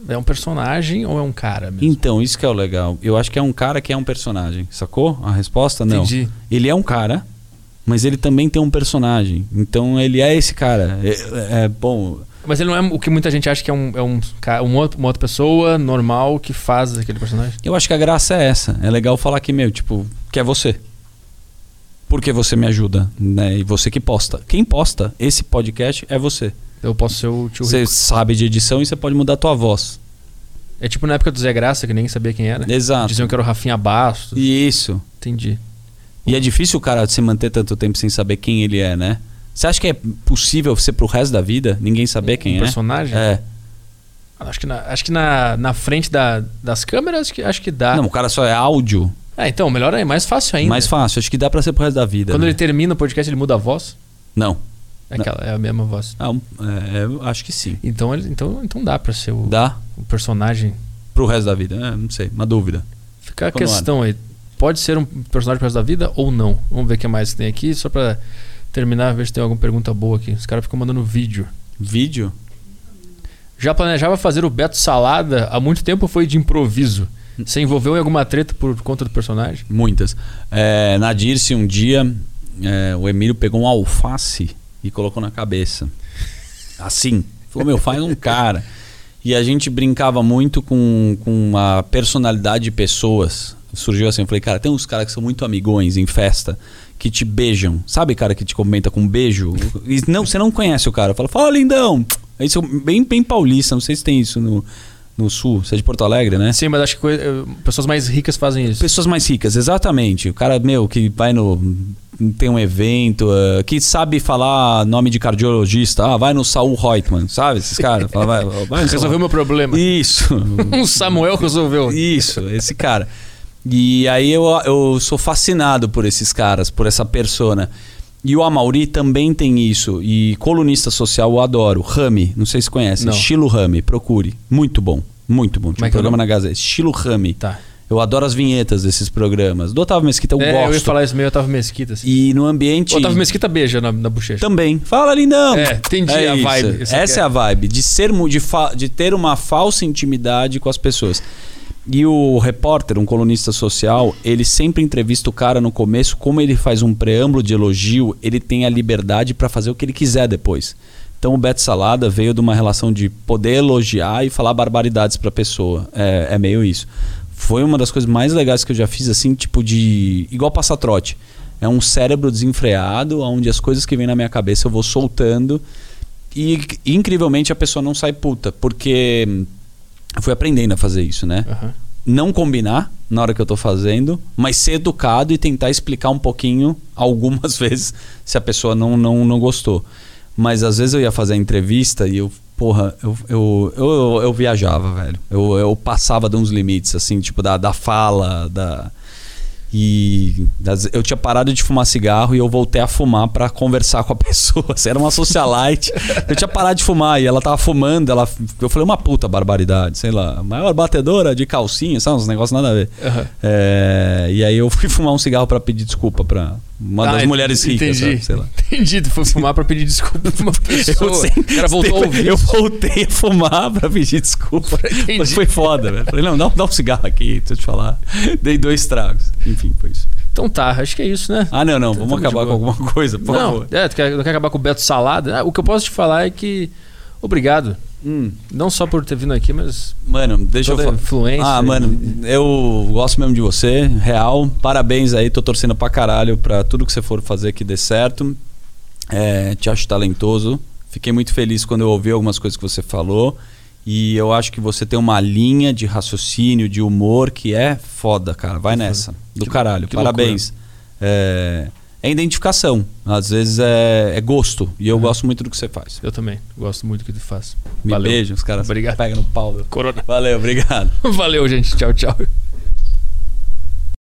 É um personagem ou é um cara mesmo? Então, isso que é o legal. Eu acho que é um cara que é um personagem, sacou? A resposta não. Entendi. Ele é um cara, mas ele também tem um personagem. Então ele é esse cara. É, é, bom. Mas ele não é o que muita gente acha que é um, é um, um outro- uma outra pessoa normal que faz aquele personagem. Eu acho que a graça é essa. É legal falar que, meu, tipo, que é você. Porque você me ajuda, né? E você que posta. Quem posta esse podcast é você. Eu posso ser o tio Você sabe de edição e você pode mudar a tua voz. É tipo na época do Zé Graça, que nem sabia quem era. Exato. Diziam que era o Rafinha Bastos. Isso. Entendi. E é difícil o cara se manter tanto tempo sem saber quem ele é, né? Você acha que é possível ser pro resto da vida ninguém saber quem um é? personagem? É. Acho que na, acho que na, na frente da- das câmeras acho que, acho que dá. Não, o cara só é áudio. É, então, melhor aí, mais fácil ainda. Mais fácil. Acho que dá pra ser pro resto da vida. Quando né? ele termina o podcast, ele muda a voz. Não. É, aquela, é a mesma voz. Ah, é, acho que sim. Então, ele, então, então dá pra ser o, Dá o personagem. pro resto da vida. É, não sei, uma dúvida. Fica a questão aí. Pode ser um personagem pro resto da vida ou não? Vamos ver o que mais que tem aqui, só pra terminar, ver se tem alguma pergunta boa aqui. Os caras ficam mandando vídeo. Vídeo? Já planejava fazer o Beto Salada há muito tempo foi de improviso? Você envolveu em alguma treta por conta do personagem? Muitas. É, na Dirce, um dia, é, o Emílio pegou um alface e colocou na cabeça. Assim. Falou, meu, faz um cara. E a gente brincava muito com, com a personalidade de pessoas. Surgiu assim, eu falei, cara, tem uns caras que são muito amigões em festa, que te beijam. Sabe, cara, que te comenta com um beijo? E não, você não conhece o cara. Fala, fala, lindão. Isso é bem, bem paulista, não sei se tem isso no, no sul. Você é de Porto Alegre, né? Sim, mas acho que eh, pessoas mais ricas fazem isso. Pessoas mais ricas, exatamente. O cara, meu, que vai no. Tem um evento, eh, que sabe falar nome de cardiologista. Ah, vai no Saul Reutemann, sabe? Esses caras. Fala, vai, vai Resolveu meu problema. Isso. O Samuel resolveu. Isso, esse cara. E aí eu, eu sou fascinado por esses caras, por essa persona. E o Amauri também tem isso. E colunista social eu adoro. Rami, não sei se conhece. Não. Estilo Rami, procure. Muito bom. Muito bom. Tinha é um é programa na Gazeta. Estilo Rami. Tá. Eu adoro as vinhetas desses programas. Do Otávio Mesquita eu é, gosto. eu ia falar isso meio Otávio Mesquita. Assim. E no ambiente. O Otávio Mesquita beija na, na bochecha. Também. Fala, lindão. É, entendi a isso. vibe. Essa é é. a vibe. De, ser, de, fa- de ter uma falsa intimidade com as pessoas. E o repórter, um colunista social, ele sempre entrevista o cara no começo, como ele faz um preâmbulo de elogio, ele tem a liberdade para fazer o que ele quiser depois. Então o Beto Salada veio de uma relação de poder elogiar e falar barbaridades pra pessoa. É, é meio isso. Foi uma das coisas mais legais que eu já fiz, assim, tipo de. igual passar trote. É um cérebro desenfreado, onde as coisas que vêm na minha cabeça eu vou soltando. E incrivelmente a pessoa não sai puta, porque fui aprendendo a fazer isso, né? Aham. Não combinar na hora que eu tô fazendo, mas ser educado e tentar explicar um pouquinho, algumas vezes, se a pessoa não, não, não gostou. Mas às vezes eu ia fazer a entrevista e eu, porra, eu, eu, eu, eu viajava, velho. Eu, eu passava de uns limites, assim, tipo, da, da fala, da. E eu tinha parado de fumar cigarro e eu voltei a fumar pra conversar com a pessoa. Assim, era uma socialite. eu tinha parado de fumar e ela tava fumando. Ela, eu falei uma puta barbaridade, sei lá. Maior batedora de calcinha, sabe? Uns negócios nada a ver. Aham. É, e aí eu fui fumar um cigarro pra pedir desculpa pra uma Ah, das mulheres ricas, entendi. sabe? sei lá. Entendi, tu foi fumar pra pedir desculpa pra uma pessoa. Eu, sem- cara voltou a ouvir. eu voltei a fumar pra pedir desculpa. Entendi. Mas foi foda, velho. Falei, não, dá, dá um cigarro aqui, deixa eu te falar. Dei dois tragos. Enfim, foi isso. Então tá, acho que é isso, né? Ah, não, não, vamos acabar com alguma coisa, por não, favor. é, tu quer, não quer acabar com o Beto Salada? Ah, o que eu posso te falar é que. Obrigado. Hum, Não só por ter vindo aqui, mas mano, deixa eu falar. influência. Ah, mano, eu gosto mesmo de você, real. Parabéns aí, tô torcendo pra caralho pra tudo que você for fazer que dê certo. É, te acho talentoso. Fiquei muito feliz quando eu ouvi algumas coisas que você falou. E eu acho que você tem uma linha de raciocínio, de humor que é foda, cara. Vai nessa. Do Que- caralho. que Parabéns. É, é identificação. Às vezes é, é gosto. E eu Uhum. gosto muito do que você faz. Eu também. Gosto muito do que tu faz. Me Valeu. beijo, os caras Obrigado. pegam no pau. Corona. Valeu, obrigado. Valeu, gente. Tchau, tchau.